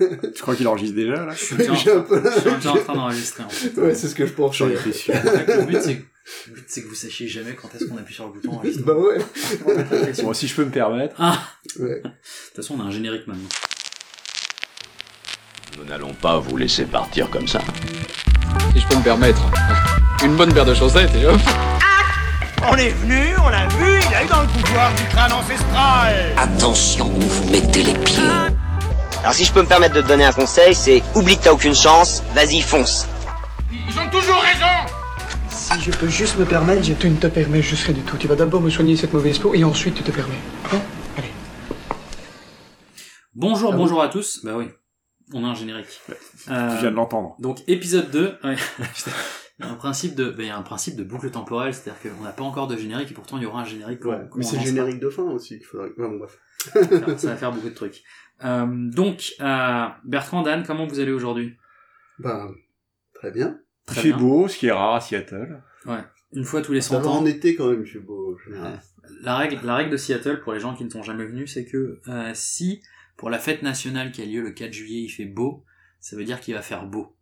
Je crois qu'il enregistre déjà, là. Je suis déjà, en, J'ai un peu- je suis déjà en train d'enregistrer en fait. Ouais, c'est ce que je pense. J'en étais sûr. Le but c'est que, le but, c'est que vous sachiez jamais quand est-ce qu'on appuie sur le bouton. Bah ouais. Bon, si je peux me permettre. ouais. De toute façon, on a un générique maintenant. Nous n'allons pas vous laisser partir comme ça. si je peux me permettre. Une bonne paire de chaussettes et hop. On est venu, on l'a vu, il a eu dans le pouvoir du crâne ancestral. Attention où vous mettez les pieds. Alors si je peux me permettre de te donner un conseil, c'est oublie que t'as aucune chance, vas-y fonce. Ils ont toujours raison. Si je peux juste me permettre, je... Tu ne te permets juste rien du tout. Tu vas d'abord me soigner cette mauvaise peau et ensuite tu te permets. Hein Allez. Bonjour, Ah bonjour à tous. Bah oui, on a un générique. Euh, Tu viens de l'entendre. donc épisode 2, ouais. il y a un principe de, il y a un principe de boucle temporelle, c'est-à-dire qu'on n'a pas encore de générique et pourtant il y aura un générique. Ouais. Mais c'est le générique de fin aussi qu'il faudrait. Ouais, bon, bref. Ça va faire- ça va faire beaucoup de trucs. Euh, donc, euh, Bertrand, Dan, comment vous allez aujourd'hui? Bah, très bien. Il Très fait bien. beau, ce qui est rare à Seattle. Une fois tous les Ça 100 va ans. en été quand même, je suis beau. La règle, la règle de Seattle, pour les gens qui ne sont jamais venus, c'est que euh, si pour la fête nationale qui a lieu le 4 juillet, il fait beau, ça veut dire qu'il va faire beau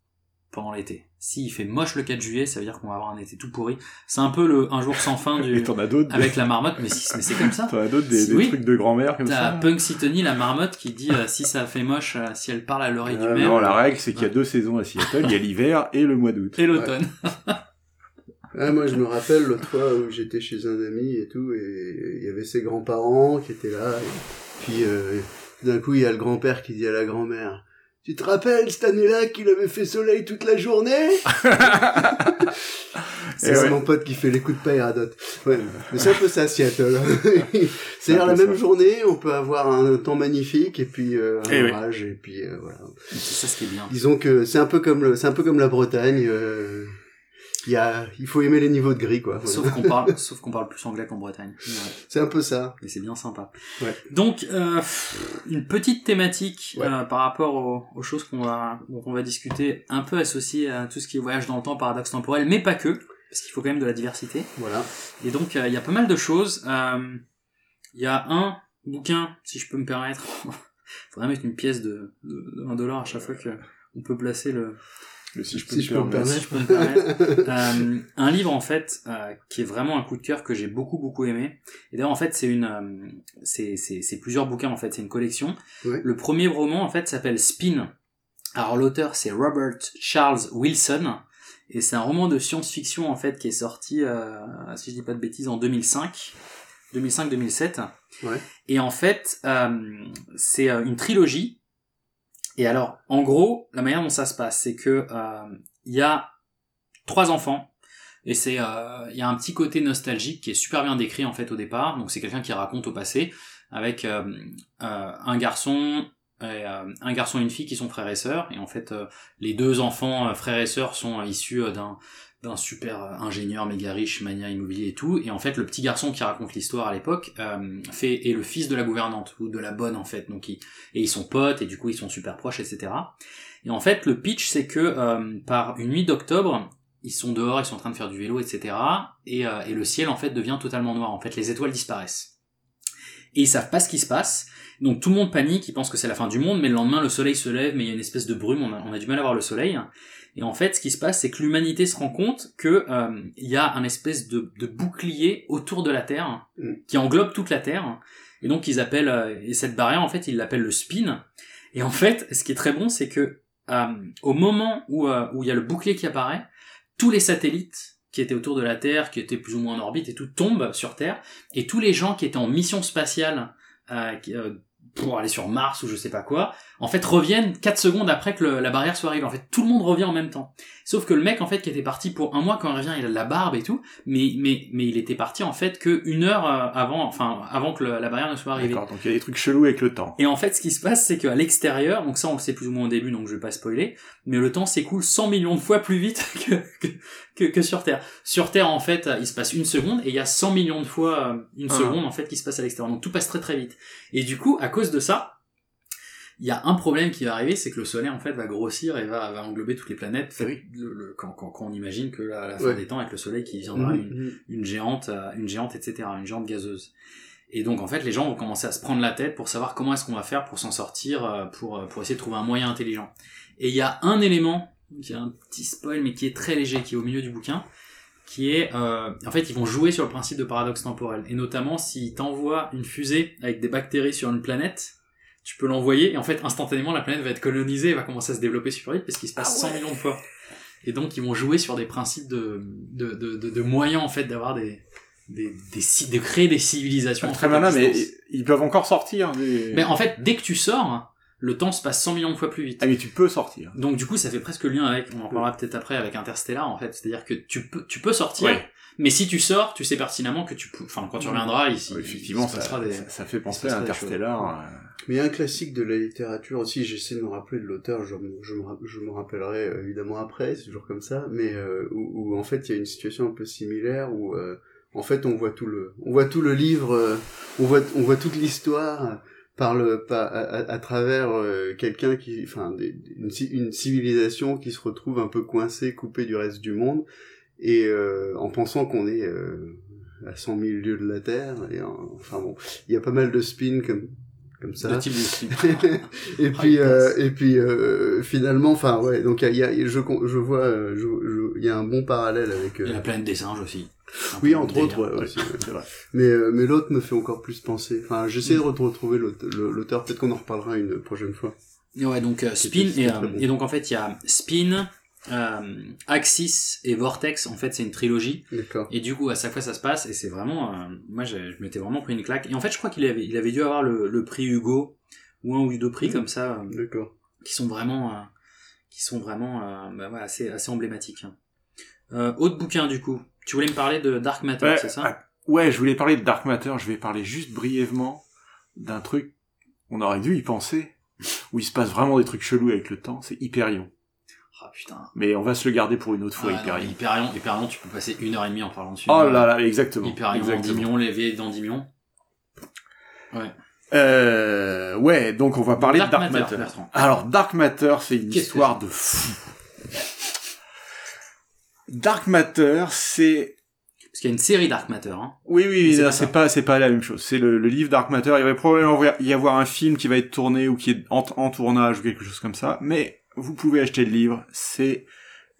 pendant l'été. S'il fait moche le 4 juillet, ça veut dire qu'on va avoir un été tout pourri. C'est un peu le un jour sans fin Et du t'en as d'autres. avec la marmotte, mais, si, mais c'est comme ça. T'en as d'autres, des, des Oui. trucs de grand-mère comme T'as ça. Punk Tony, la marmotte, qui dit euh, si ça fait moche, euh, si elle parle à l'oreille du Ah, maire, Non, la règle, c'est qu'il y a deux saisons à Seattle. Il y a l'hiver et le mois d'août. et l'automne. Ouais, moi, je me rappelle l'autre fois où j'étais chez un ami et tout, et il y avait ses grands-parents qui étaient là. Et puis, euh, d'un coup, il y a le grand-père qui dit à la grand-mère Tu te rappelles cette année-là qu'il avait fait soleil toute la journée C'est Et ouais. mon pote qui fait les coups de paille à dot. Ouais, mais c'est un peu ça, Seattle. C'est-à-dire la même ça. journée, on peut avoir un temps magnifique et puis euh, un Eh oui. orage et puis euh, voilà. C'est ça ce qui est bien. Disons que c'est un peu comme le, c'est un peu comme la Bretagne. euh, Il y a, il faut aimer les niveaux de gris quoi. Sauf qu'on parle, sauf qu'on parle plus anglais qu'en Bretagne. Ouais. C'est un peu ça. Et c'est bien sympa. Ouais. Donc, euh, une petite thématique Ouais. euh, par rapport aux, aux choses qu'on va, dont on va discuter, un peu associée à tout ce qui est voyage dans le temps, paradoxe temporel, mais pas que, parce qu'il faut quand même de la diversité. Voilà. Et donc, euh, il y a pas mal de choses. Il y a un bouquin, si je peux me permettre. faudrait mettre une pièce de, de, de 1 dollar à chaque fois que on peut placer le, Mais si je peux Si me permettre. si je peux me permettre. Euh, un livre en fait euh, qui est vraiment un coup de cœur que j'ai beaucoup beaucoup aimé. Et d'ailleurs en fait c'est une euh, c'est plusieurs bouquins en fait, c'est une collection. Ouais. Le premier roman en fait s'appelle Spin. Alors l'auteur c'est Robert Charles Wilson et c'est un roman de science-fiction en fait qui est sorti si je dis pas de bêtises en 2005. 2005-2007. Ouais. Et en fait, c'est une trilogie. Et alors, en gros, la manière dont ça se passe, c'est que euh, il y a trois enfants. Et c'est, euh, il y a un petit côté nostalgique qui est super bien décrit en fait au départ. Donc c'est quelqu'un qui raconte au passé avec euh, un garçon, et, un garçon et une fille qui sont frères et sœurs. Et en fait, les deux enfants frères et sœurs sont issus d'un d'un super euh, ingénieur méga riche, mania immobilier et tout. Et en fait, le petit garçon qui raconte l'histoire à l'époque euh, fait est le fils de la gouvernante ou de la bonne en fait. Donc, il, et ils sont potes et du coup ils sont super proches, etc. Et en fait, le pitch c'est que euh, par une nuit d'octobre, ils sont dehors, ils sont en train de faire du vélo, etc. Et, euh, et le ciel en fait devient totalement noir. En fait, les étoiles disparaissent. Et ils savent pas ce qui se passe. Donc tout le monde panique, ils pensent que c'est la fin du monde, mais le lendemain le soleil se lève, mais il y a une espèce de brume, on a, on a du mal à voir le soleil. Et en fait, ce qui se passe, c'est que l'humanité se rend compte que euh, il y a un espèce de, de bouclier autour de la Terre Mm. qui englobe toute la Terre. Et donc ils appellent euh, et cette barrière, en fait, ils l'appellent le spin. Et en fait, ce qui est très bon, c'est que euh, au moment où euh, où il y a le bouclier qui apparaît, tous les satellites qui étaient autour de la Terre, qui étaient plus ou moins en orbite et tout, tombent sur Terre. Et tous les gens qui étaient en mission spatiale euh, qui- euh, pour aller sur Mars ou je sais pas quoi, en fait reviennent 4 secondes après que le- la barrière soit arrivée. En fait, tout le monde revient en même temps. Sauf que le mec en fait qui était parti pour un mois quand il revient, il a de la barbe et tout, mais mais mais il était parti en fait que une heure euh, avant, enfin avant que le- la barrière ne soit arrivée. D'accord, donc il y a des trucs chelous avec le temps. Et en fait, ce qui se passe, c'est qu'à l'extérieur, donc ça on le sait plus ou moins au début, donc je vais pas spoiler, mais le temps s'écoule 100 millions de fois plus vite que, que, que, que sur Terre. Sur Terre, en fait, il se passe une seconde, et il y a 100 millions de fois euh, une Ah. seconde, en fait, qui se passe à l'extérieur. Donc tout passe très très vite. Et du coup, à cause de ça, il y a un problème qui va arriver, c'est que le Soleil, en fait, va grossir et va, va englober toutes les planètes. Oui. Le- le- quand, quand, quand on imagine que la fin Ouais. des temps, avec le Soleil qui viendra une, Mhm. une géante, euh, une géante, etc., une géante gazeuse. Et donc en fait, les gens vont commencer à se prendre la tête pour savoir comment est-ce qu'on va faire pour s'en sortir, euh, pour pour essayer de trouver un moyen intelligent. Et il y a un élément, qui est un petit spoil, mais qui est très léger, qui est au milieu du bouquin, qui est, euh, en fait, ils vont jouer sur le principe de paradoxe temporel. Et notamment, s'ils t'envoient une fusée avec des bactéries sur une planète, tu peux l'envoyer, et en fait, instantanément, la planète va être colonisée et va commencer à se développer super vite, parce qu'il se passe 100 millions de fois. Et donc, ils vont jouer sur des principes de, de, de, de, de moyens, en fait, d'avoir des, des, des, de créer des civilisations. Très malin, mais ils peuvent encore sortir. des- Mais en fait, dès que tu sors, le temps se passe 100 millions de fois plus vite. Ah mais tu peux sortir. Donc du coup, ça fait presque le lien avec, on en parlera peut-être après avec Interstellar en fait, c'est-à-dire que tu peux, tu peux sortir, Ouais. mais si tu sors, tu sais pertinemment que tu peux, enfin quand tu reviendras ici, Ouais, effectivement, il se ça, des- ça, ça fait penser à Interstellar. euh, Mais un classique de la littérature aussi, j'essaie de me rappeler de l'auteur, je, me- je, je me rappellerai euh, évidemment après, c'est toujours comme ça, mais euh, où, où, en fait il y a une situation un peu similaire où euh, en fait on voit tout le, on voit tout le livre, euh, on voit, on voit toute l'histoire euh, par le, par, à, à- travers euh, quelqu'un qui, enfin une, une civilisation qui se retrouve un peu coincée, coupée du reste du monde, et euh, en pensant qu'on est euh, à 100 000 lieues de la Terre, et en- enfin bon, il y a pas mal de spin comme comme ça. De type de style. et Ah, puis il euh, et puis euh, finalement enfin ouais donc il y a, il y a- je je vois euh, je- je- il y a un bon parallèle avec euh, Et la planète des singes aussi. Oui entre autres ouais, c'est vrai. Mais euh, mais l'autre me fait encore plus penser. Enfin j'essaie de re- retrouver l'auteur. Peut-être qu'on en reparlera une prochaine fois. Et ouais, donc euh, Spin, et, euh, bon. et donc en fait il y a Spin, euh, Axis et Vortex, en fait c'est une trilogie, d'accord et du coup à chaque fois ça se passe, et c'est vraiment, euh, moi je m'étais vraiment pris une claque, et en fait je crois qu'il avait, il avait dû avoir le, le prix Hugo, ou un ou deux prix Mhm. comme ça, euh, d'accord qui sont vraiment euh, qui sont vraiment euh, bah ouais, assez assez emblématiques. hein. Euh, autre bouquin du coup. Tu voulais me parler de Dark Matter, Ouais, c'est ça ah, ouais, je voulais parler de Dark Matter, je vais parler juste brièvement d'un truc, on aurait dû y penser, où il se passe vraiment des trucs chelous avec le temps, c'est Hyperion. Ah putain. Mais on va se le garder pour une autre fois, Ah, non, Hyperion. Hyperion, Hyperion, tu peux passer une heure et demie en parlant dessus. Oh là là, exactement. Hyperion, exactement. Endymion, l'éveil d'Endymion. Ouais. Euh, ouais, donc on va parler Dark de Dark Matter. Alors, Dark Matter, c'est une histoire de fou. Dark Matter, c'est Parce qu'il y a une série Dark Matter, hein. Oui, oui, Mais c'est non, pas c'est pas, c'est pas la même chose. C'est le, le livre Dark Matter. Il va probablement y avoir un film qui va être tourné ou qui est en, en tournage ou quelque chose comme ça. Mais vous pouvez acheter le livre. C'est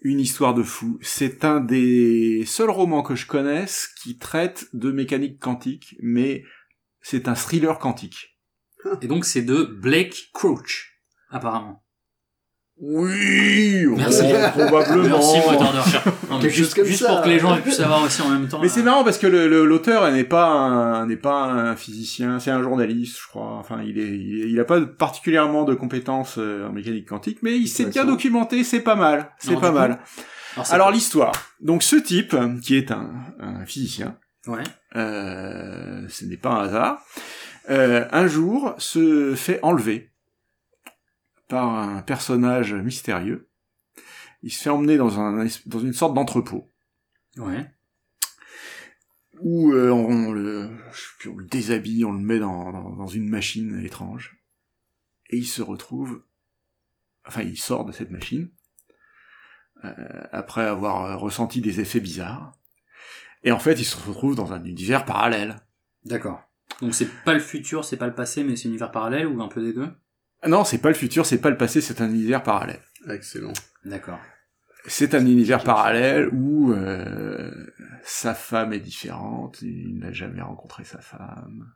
une histoire de fou. C'est un des seuls romans que je connaisse qui traite de mécanique quantique, mais c'est un thriller quantique. Et donc c'est de Blake Crouch, apparemment. Oui, Merci. probablement. Merci, moteur de recherche. Non, mais juste, comme juste ça. pour que les gens aient pu savoir aussi en même temps. Mais c'est euh, marrant parce que l'auteur n'est pas un n'est pas un physicien, c'est un journaliste, je crois. Enfin, il est il, est- il a pas particulièrement de compétences euh, en mécanique quantique, mais il s'est bien documenté, c'est pas mal, c'est Alors, pas coup, mal. Alors, l'histoire. Donc ce type qui est un, un physicien, Ouais. euh, ce n'est pas un hasard, euh, un jour se fait enlever par un personnage mystérieux. Il se fait emmener dans un dans une sorte d'entrepôt. Ouais. où euh, on, le, on déshabille, on le met dans, dans, dans une machine étrange, et il se retrouve, enfin il sort de cette machine, euh, après avoir euh, ressenti des effets bizarres, et en fait il se retrouve dans un univers parallèle. D'accord. Donc c'est pas le futur, c'est pas le passé, mais c'est univers parallèle ou un peu des deux? Non, c'est pas le futur, c'est pas le passé, c'est un univers parallèle. excellent D'accord. C'est un univers parallèle où euh, sa femme est différente, il n'a jamais rencontré sa femme.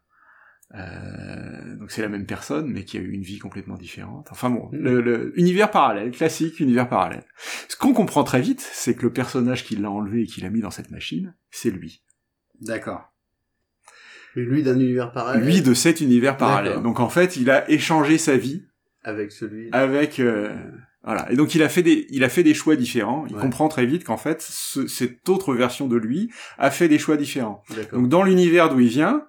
Euh, donc c'est la même personne, mais qui a eu une vie complètement différente. Enfin bon, le, le- univers parallèle, classique univers parallèle. Ce qu'on comprend très vite, c'est que le personnage qui l'a enlevé et qui l'a mis dans cette machine, c'est lui. D'accord. Et lui d'un univers parallèle. Lui de cet univers parallèle. Donc en fait, il a échangé sa vie avec celui avec euh, voilà. Et donc il a fait des il a fait des choix différents. Il Ouais. comprend très vite qu'en fait ce- cette autre version de lui a fait des choix différents. Donc dans l'univers d'où il vient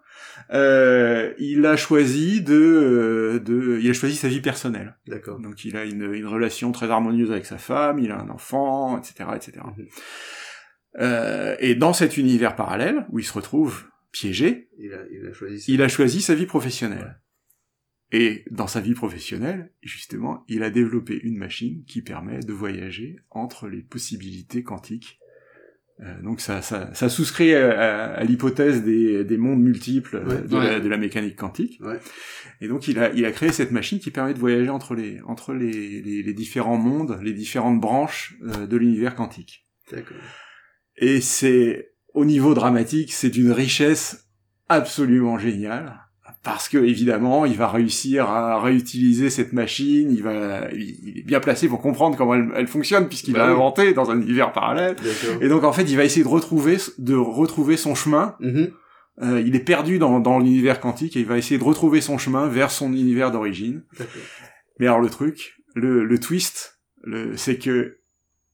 euh, il a choisi de euh, de il a choisi sa vie personnelle. D'accord. Donc il a une, une relation très harmonieuse avec sa femme il a un enfant etc etc Mhm. euh, et dans cet univers parallèle où il se retrouve piégé il a il a choisi ça. il a choisi sa vie professionnelle. Et dans sa vie professionnelle, justement, il a développé une machine qui permet de voyager entre les possibilités quantiques Euh, donc ça, ça, ça souscrit à, à l'hypothèse des, des mondes multiples euh, Ouais. de, Ouais. La, de la mécanique quantique. Ouais. Et donc il a, il a créé cette machine qui permet de voyager entre les, entre les, les, les différents mondes, les différentes branches euh, de l'univers quantique. D'accord. Et c'est, au niveau dramatique, c'est d'une richesse absolument géniale. Parce que, évidemment, il va réussir à réutiliser cette machine, il va, il est bien placé pour comprendre comment elle, elle fonctionne, puisqu'il Bah l'a oui. inventé dans un univers parallèle. Et donc, en fait, il va essayer de retrouver, de retrouver son chemin. Mhm. Euh, il est perdu dans, dans l'univers quantique et il va essayer de retrouver son chemin vers son univers d'origine. Mais alors, le truc, le, le twist, le, c'est que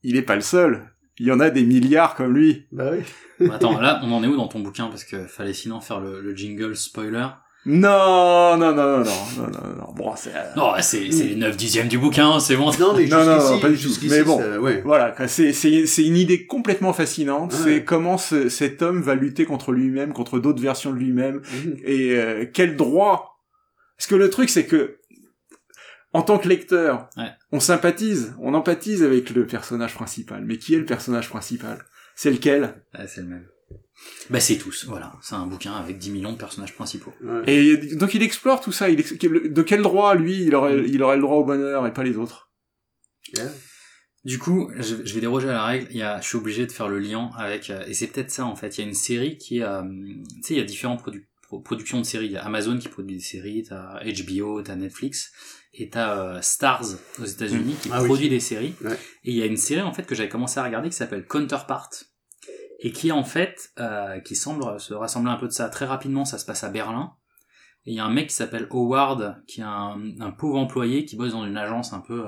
il est pas le seul. Il y en a des milliards comme lui. Bah oui. Bah, Attends, là, on en est où dans ton bouquin? Parce que fallait sinon faire le, le jingle spoiler. Non, non, non, non, non, non, non, non. Bon, c'est, euh, Non, c'est c'est les 9 dixièmes du bouquin, c'est bon. Non, mais Non, non, non, pas du tout. Mais bon. ça- ouais. Voilà, c'est c'est c'est une idée complètement fascinante. Ouais. C'est comment ce- cet homme va lutter contre lui-même, contre d'autres versions de lui-même, Mhm. et euh, quel droit? Parce que le truc, c'est que en tant que lecteur, Ouais. on sympathise, on empathise avec le personnage principal. Mais qui est le personnage principal? C'est lequel? Ouais, c'est le même. Bah c'est tous, voilà. C'est un bouquin avec 10 millions de personnages principaux. Ouais. Et donc il explore tout ça. Il ex- de quel droit lui il aurait il aurait le droit au bonheur et pas les autres? Yeah. Du coup, je, vais déroger à la règle. Il y a, je suis obligé de faire le lien avec, euh, et c'est peut-être ça en fait. Il y a une série qui est, euh, tu sais, il y a différentes produ- pro- productions de séries. Il y a Amazon qui produit des séries, t'as HBO, t'as Netflix, et t'as euh, Stars aux États-Unis qui Ah oui. produit des séries. Ouais. Et il y a une série en fait que j'avais commencé à regarder qui s'appelle Counterpart et qui en fait, euh, qui semble se rassembler un peu de ça. Très rapidement, ça se passe à Berlin. Et il y a un mec qui s'appelle Howard, qui est un, un pauvre employé qui bosse dans une agence un peu,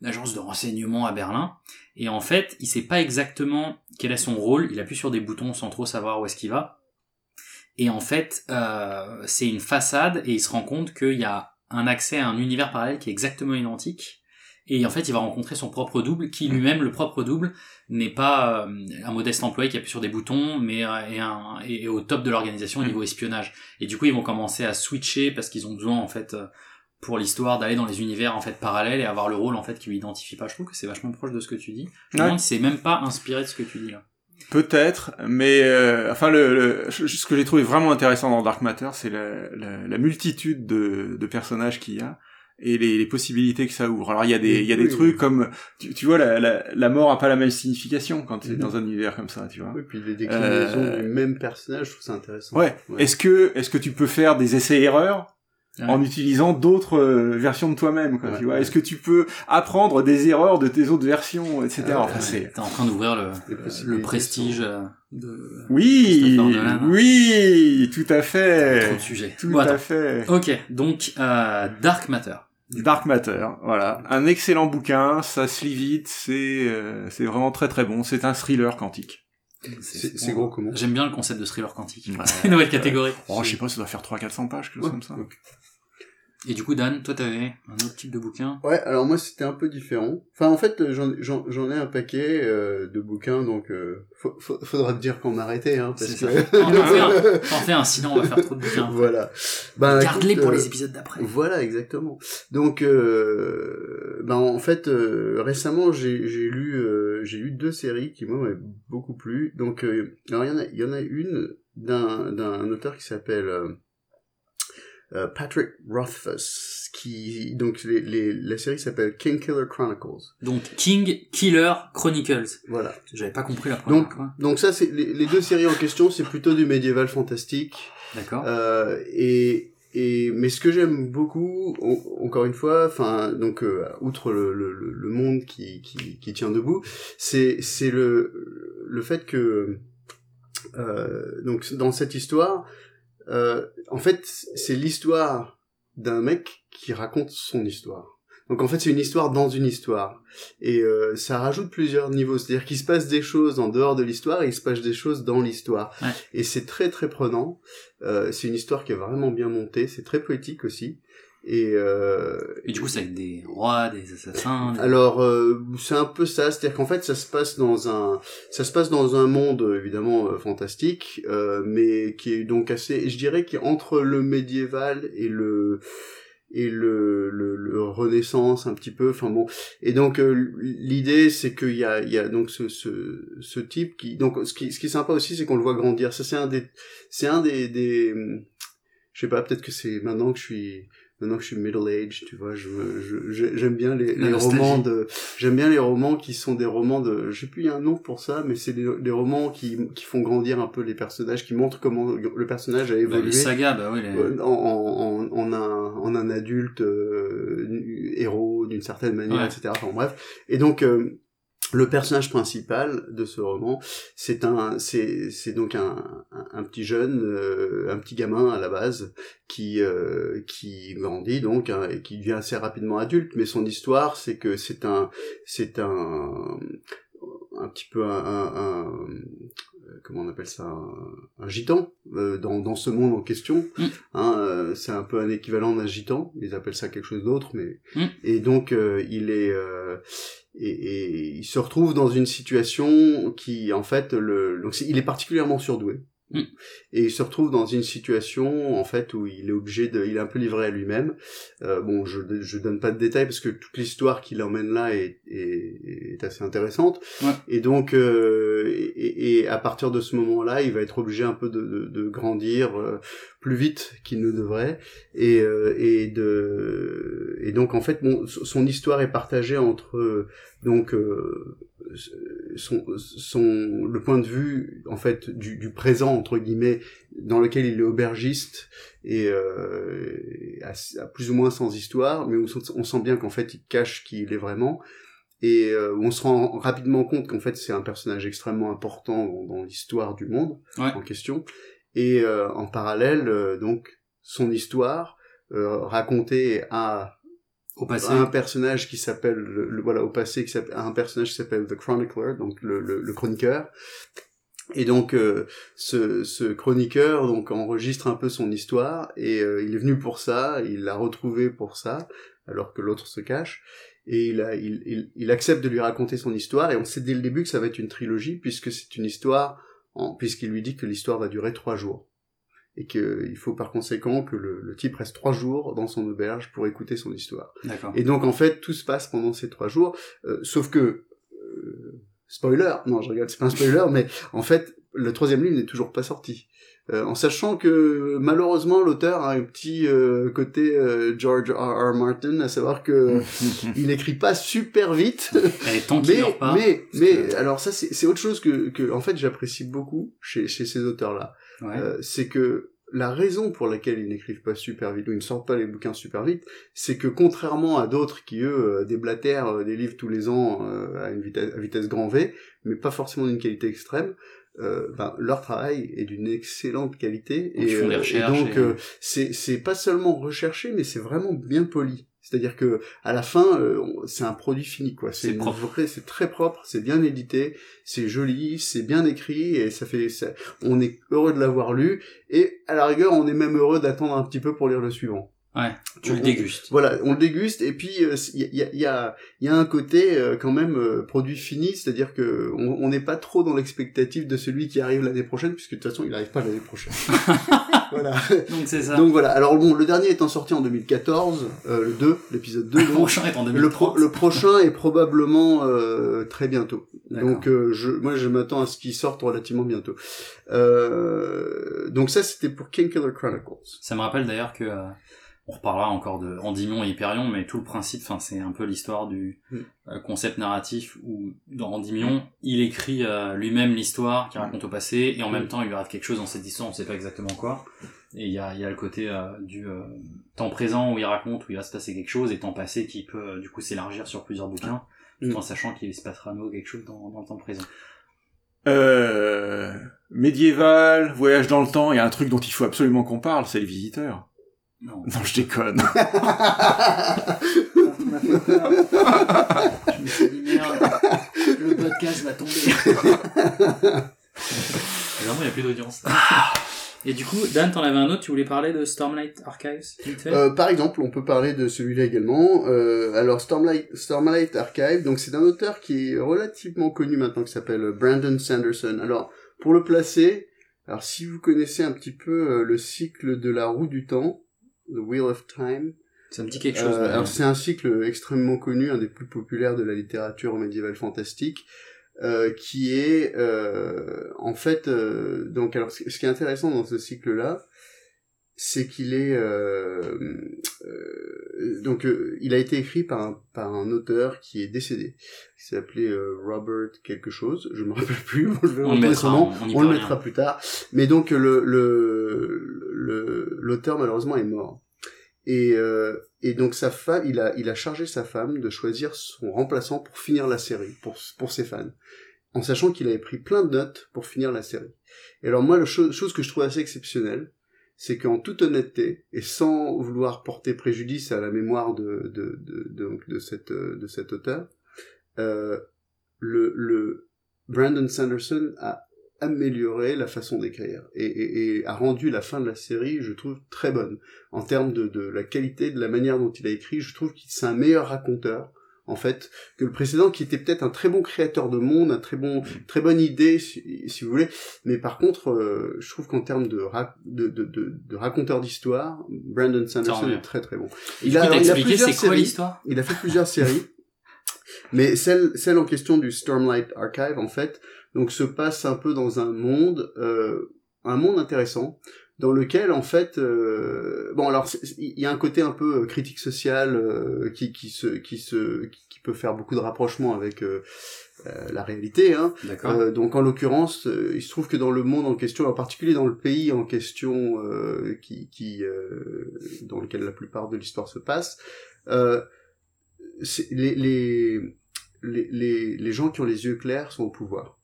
une agence de renseignement à Berlin. Et en fait, il sait pas exactement quel est son rôle. Il appuie sur des boutons sans trop savoir où est-ce qu'il va. Et en fait, euh, c'est une façade et il se rend compte qu'il y a un accès à un univers parallèle qui est exactement identique. Et en fait, il va rencontrer son propre double, qui lui-même, le propre double, n'est pas euh, un modeste employé qui appuie sur des boutons, mais euh, est, un, est- au top de l'organisation au niveau espionnage. Et du coup, ils vont commencer à switcher parce qu'ils ont besoin, en fait, euh, pour l'histoire, d'aller dans les univers en fait parallèles et avoir le rôle en fait qui lui identifie pas. Je trouve que c'est vachement proche de ce que tu dis. Je me demande si c'est même pas inspiré de ce que tu dis là. Peut-être, mais euh, enfin le, le- ce que j'ai trouvé vraiment intéressant dans Dark Matter, c'est la, la, la multitude de, de personnages qu'il y a et les, les possibilités que ça ouvre. Alors il y a des il y a des Oui. trucs comme tu, tu vois la, la, la mort a pas la même signification quand tu es Mhm. dans un univers comme ça, tu vois. Oui, puis les déclinaisons Euh, du même personnage, je trouve ça intéressant. Ouais. Est-ce que est-ce que tu peux faire des essais erreurs Ouais. en utilisant d'autres euh, versions de toi-même quoi, Ouais, tu vois ouais. Est-ce que tu peux apprendre des erreurs de tes autres versions, etc. Ah ouais, enfin, c'est T'es en train d'ouvrir le, prestige euh, de oui, oui, tout à trop fait, de sujets. tout Bon, à fait. Ok, donc euh, Dark Matter. Dark Matter, voilà, un excellent bouquin, ça se lit vite, c'est euh, c'est vraiment très très bon, c'est un thriller quantique. C'est gros comment J'aime bien le concept de thriller quantique. Ouais. C'est une nouvelle catégorie. Oh, je sais pas, ça doit faire 300-400 pages, quelque chose Ouais, comme ça. Et du coup, Dan, toi, t'avais un autre type de bouquin. Ouais, alors moi c'était un peu différent. Enfin en fait j'en j'en j'en ai un paquet euh, de bouquins donc euh, faut- faut- faudra te dire quand m'arrêter hein parce C'est que ça. T'en fais un, fais un, sinon on va faire trop de bouquins. voilà. Ben, Garde-les pour euh, les épisodes d'après. Voilà, exactement. Donc, euh, ben en fait, euh, récemment, j'ai j'ai lu euh, j'ai lu deux séries qui m'ont beaucoup plu. Donc, euh, alors il y en a il y en a une d'un d'un auteur qui s'appelle euh, Patrick Rothfuss, qui donc les, les, la série s'appelle King Killer Chronicles. Donc, King Killer Chronicles. Voilà. J'avais pas compris la première Donc, fois. donc ça, c'est les, les deux séries en question, c'est plutôt du médiéval fantastique. D'accord. Euh, et, et mais ce que j'aime beaucoup, en- encore une fois, enfin donc euh, outre le, le, le- le monde qui, qui, qui tient debout, c'est c'est le le fait que euh, donc dans cette histoire, euh, en fait c'est l'histoire d'un mec qui raconte son histoire. Donc en fait c'est une histoire dans une histoire et euh, ça rajoute plusieurs niveaux, c'est-à-dire qu'il se passe des choses en dehors de l'histoire et il se passe des choses dans l'histoire Ouais. et c'est très très prenant. Euh, c'est une histoire qui est vraiment bien montée, c'est très poétique aussi. Et, euh, Et du coup, c'est avec des rois, des assassins. des- alors euh, c'est un peu ça, c'est-à-dire qu'en fait ça se passe dans un ça se passe dans un monde évidemment euh, fantastique, euh, mais qui est donc assez, je dirais, qui est entre le médiéval et le et le, le, le renaissance un petit peu enfin bon et donc euh, l'idée c'est qu'il y a il y a donc ce, ce ce type qui donc ce qui ce qui est sympa aussi c'est qu'on le voit grandir ça c'est un des c'est un des des je sais pas peut-être que c'est maintenant que je suis maintenant que je suis middle age tu vois je j'aime bien les, les romans de j'aime bien les romans qui sont des romans de je sais plus il y a un nom pour ça mais c'est des, des romans qui qui font grandir un peu les personnages qui montrent comment le personnage a Bah, évolué les sagas, bah oui, les... euh, en, en, en, un, en un adulte euh, héros d'une certaine manière, Ouais. etc. Enfin bref. Et donc euh, le personnage principal de ce roman, c'est un, c'est, c'est donc un, un, petit jeune, euh, un petit gamin à la base qui, euh, qui grandit donc hein, et qui devient assez rapidement adulte. Mais son histoire, c'est que c'est un, c'est un, un petit peu un, un- un- euh, comment on appelle ça, un, un gitan euh, dans, dans ce monde en question. Mm. Hein, euh, c'est un peu un équivalent d'un gitan. Ils appellent ça quelque chose d'autre, mais Mm. et donc euh, il est euh, et, et il se retrouve dans une situation qui en fait le donc il est particulièrement surdoué. Mm. Et il se retrouve dans une situation en fait où il est obligé de, il est un peu livré à lui-même. Euh, bon, je je donne pas de détails parce que toute l'histoire qui l'emmène là est, est, est assez intéressante. Ouais. Et donc, euh, et, et à partir de ce moment-là, il va être obligé un peu de, de, de grandir euh, plus vite qu'il ne devrait. Et, euh, et de, et donc en fait, bon, son histoire est partagée entre donc euh, son, son le point de vue en fait du, du présent entre guillemets dans lequel il est aubergiste et euh, à, à plus ou moins sans histoire, mais où on sent bien qu'en fait il cache qui il est vraiment et euh, on se rend rapidement compte qu'en fait c'est un personnage extrêmement important dans, dans l'histoire du monde Ouais. en question et euh, en parallèle donc son histoire racontée à Au passé. un personnage qui s'appelle le, voilà au passé un personnage qui s'appelle The Chronicler donc le, chroniqueur. Et donc euh, ce, ce chroniqueur donc enregistre un peu son histoire et euh, il est venu pour ça il l'a retrouvé pour ça alors que l'autre se cache. Et il, il, il, accepte de lui raconter son histoire et on sait dès le début que ça va être une trilogie puisque c'est une histoire puisqu'il lui dit que l'histoire va durer trois jours et qu'il faut par conséquent que le, le type reste trois jours dans son auberge pour écouter son histoire. D'accord. Et donc en fait tout se passe pendant ces trois jours, euh, sauf que euh, spoiler, non je regarde c'est pas un spoiler, mais en fait le troisième livre n'est toujours pas sorti. Euh, en sachant que malheureusement l'auteur a un petit euh, côté euh, George R. R. Martin, à savoir que il écrit pas super vite, Et tant mais pas. mais mais que- alors ça c'est c'est autre chose que que en fait j'apprécie beaucoup chez chez ces auteurs là. Euh, c'est que la raison pour laquelle ils n'écrivent pas super vite ou ils ne sortent pas les bouquins super vite, c'est que contrairement à d'autres qui eux euh, déblatèrent euh, des livres tous les ans à une vitesse, à vitesse grand V, mais pas forcément d'une qualité extrême, euh, ben, leur travail est d'une excellente qualité font des euh, recherches donc et- euh, c'est c'est pas seulement recherché, mais c'est vraiment bien poli. C'est-à-dire que à la fin, euh, c'est un produit fini, quoi. C'est propre. c'est très propre, c'est bien édité, c'est joli, c'est bien écrit et ça fait, ça- on est heureux de l'avoir lu et à la rigueur, on est même heureux d'attendre un petit peu pour lire le suivant. Ouais. Tu le on- dégustes. Voilà, on le déguste et puis euh, il y, a, il y, a, il y, a, y a un côté euh, quand même euh, produit fini, c'est-à-dire que on n'est pas trop dans l'expectative de celui qui arrive l'année prochaine, puisque de toute façon il n'arrive pas l'année prochaine. voilà. Donc c'est ça. Donc voilà. Alors bon, le dernier étant sorti en 2014, euh, le 2, l'épisode 2. le prochain est en le, 2030. pro- le prochain est probablement euh, très bientôt. Donc euh, je, moi je m'attends à ce qu'il sorte relativement bientôt. Euh, donc ça c'était pour King Killer Chronicles. Ça me rappelle d'ailleurs que euh, on reparlera encore de Endymion et Hyperion, mais tout le principe, enfin c'est un peu l'histoire du Mm. euh, concept narratif où dans Endymion, il écrit euh, lui-même l'histoire qui raconte au passé et en même temps il lui arrive quelque chose dans cette histoire, on sait pas exactement quoi. Et il y a, il y a le côté euh, du temps présent où il raconte où il va se passer quelque chose et temps passé qui peut du coup s'élargir sur plusieurs bouquins, tout Mm. en sachant qu'il se passera quelque chose dans, dans le temps présent. Euh, médiéval, voyage dans le temps, il y a un truc dont il faut absolument qu'on parle, c'est les visiteurs. Non. Non, je déconne. Je me suis dit merde, le podcast va tomber. Vraiment, il n'y a plus d'audience. Et du coup, Dan, t'en avais un autre, tu voulais parler de Stormlight Archives vite fait? Euh, par exemple, on peut parler de celui-là également. Euh, alors Stormlight, Stormlight Archive, donc c'est un auteur qui est relativement connu maintenant, qui s'appelle Brandon Sanderson. Alors pour le placer, alors si vous connaissez un petit peu euh, le cycle de la roue du temps, The Wheel of Time, Ça me dit quelque chose. Euh, alors c'est un cycle extrêmement connu, un des plus populaires de la littérature médiévale fantastique, euh, qui est euh, en fait euh, donc alors ce qui est intéressant dans ce cycle-là, c'est qu'il est euh, euh, donc euh, il a été écrit par un, par un auteur qui est décédé, qui s'appelait euh, Robert quelque chose, je me rappelle plus, On le mettra, son nom, on- le rien. mettra plus tard. Mais donc le le l'auteur malheureusement est mort. Et, euh, donc sa femme, il a, chargé sa femme de choisir son remplaçant pour finir la série, pour, pour ses fans, en sachant qu'il avait pris plein de notes pour finir la série. Et alors moi, la chose, que je trouve assez exceptionnelle, c'est qu'en toute honnêteté, et sans vouloir porter préjudice à la mémoire de, de, de, de, de de cet auteur, euh, le, le Brandon Sanderson a amélioré la façon d'écrire et, et, et a rendu la fin de la série, je trouve, très bonne en termes de, de la qualité, de la manière dont il a écrit. Je trouve qu'il c'est un meilleur raconteur en fait que le précédent, qui était peut-être un très bon créateur de monde, un très bon, très bonne idée, si, si vous voulez. Mais par contre, euh, je trouve qu'en termes de, ra- de, de, de, de raconteur d'histoire, Brandon Sanderson est très très bon. Du coup, t'as alors, expliqué plusieurs quoi séries. Il a fait plusieurs séries. Mais celle, celle en question du Stormlight Archive, en fait, donc se passe un peu dans un monde, euh, un monde intéressant, dans lequel, en fait, euh, bon, alors il y a un côté un peu euh, critique sociale euh, qui, qui se, qui se, qui, peut faire beaucoup de rapprochements avec euh, euh, la réalité, hein. D'accord. Donc en l'occurrence, il se trouve que dans le monde en question, en particulier dans le pays en question euh, qui, qui euh, dans lequel la plupart de l'histoire se passe, euh, les, les, les, les, les gens qui ont les yeux clairs sont au pouvoir.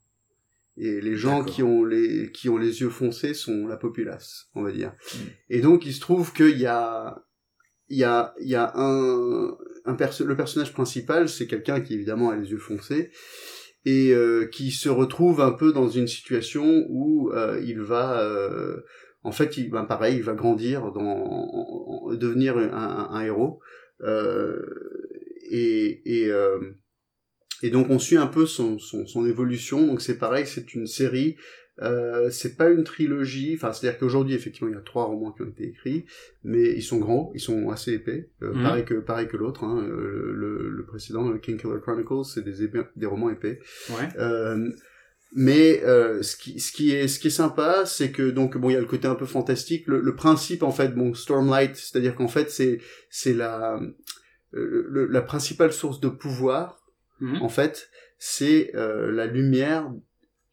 Et les gens qui ont les qui ont les yeux foncés sont la populace, on va dire. Et donc il se trouve qu'il y a il y a il y a un un perso- le personnage principal, c'est quelqu'un qui évidemment a les yeux foncés et euh, qui se retrouve un peu dans une situation où euh, il va euh, en fait il ben pareil il va grandir dans en- en- devenir un, un- un héros euh, et et euh, et donc on suit un peu son, son, son évolution donc c'est pareil c'est une série euh, c'est pas une trilogie enfin c'est à dire qu'aujourd'hui effectivement il y a trois romans qui ont été écrits mais ils sont grands ils sont assez épais euh, Mhm. pareil que pareil que l'autre hein, euh, le, le précédent le King Killer Chronicles c'est des, épais- des romans épais Ouais. euh, mais euh, ce qui ce qui est ce qui est sympa, c'est que donc bon il y a le côté un peu fantastique, le, le principe en fait bon Stormlight, c'est-à-dire qu'en fait c'est c'est la euh, le- la principale source de pouvoir Mhm. en fait c'est euh, la lumière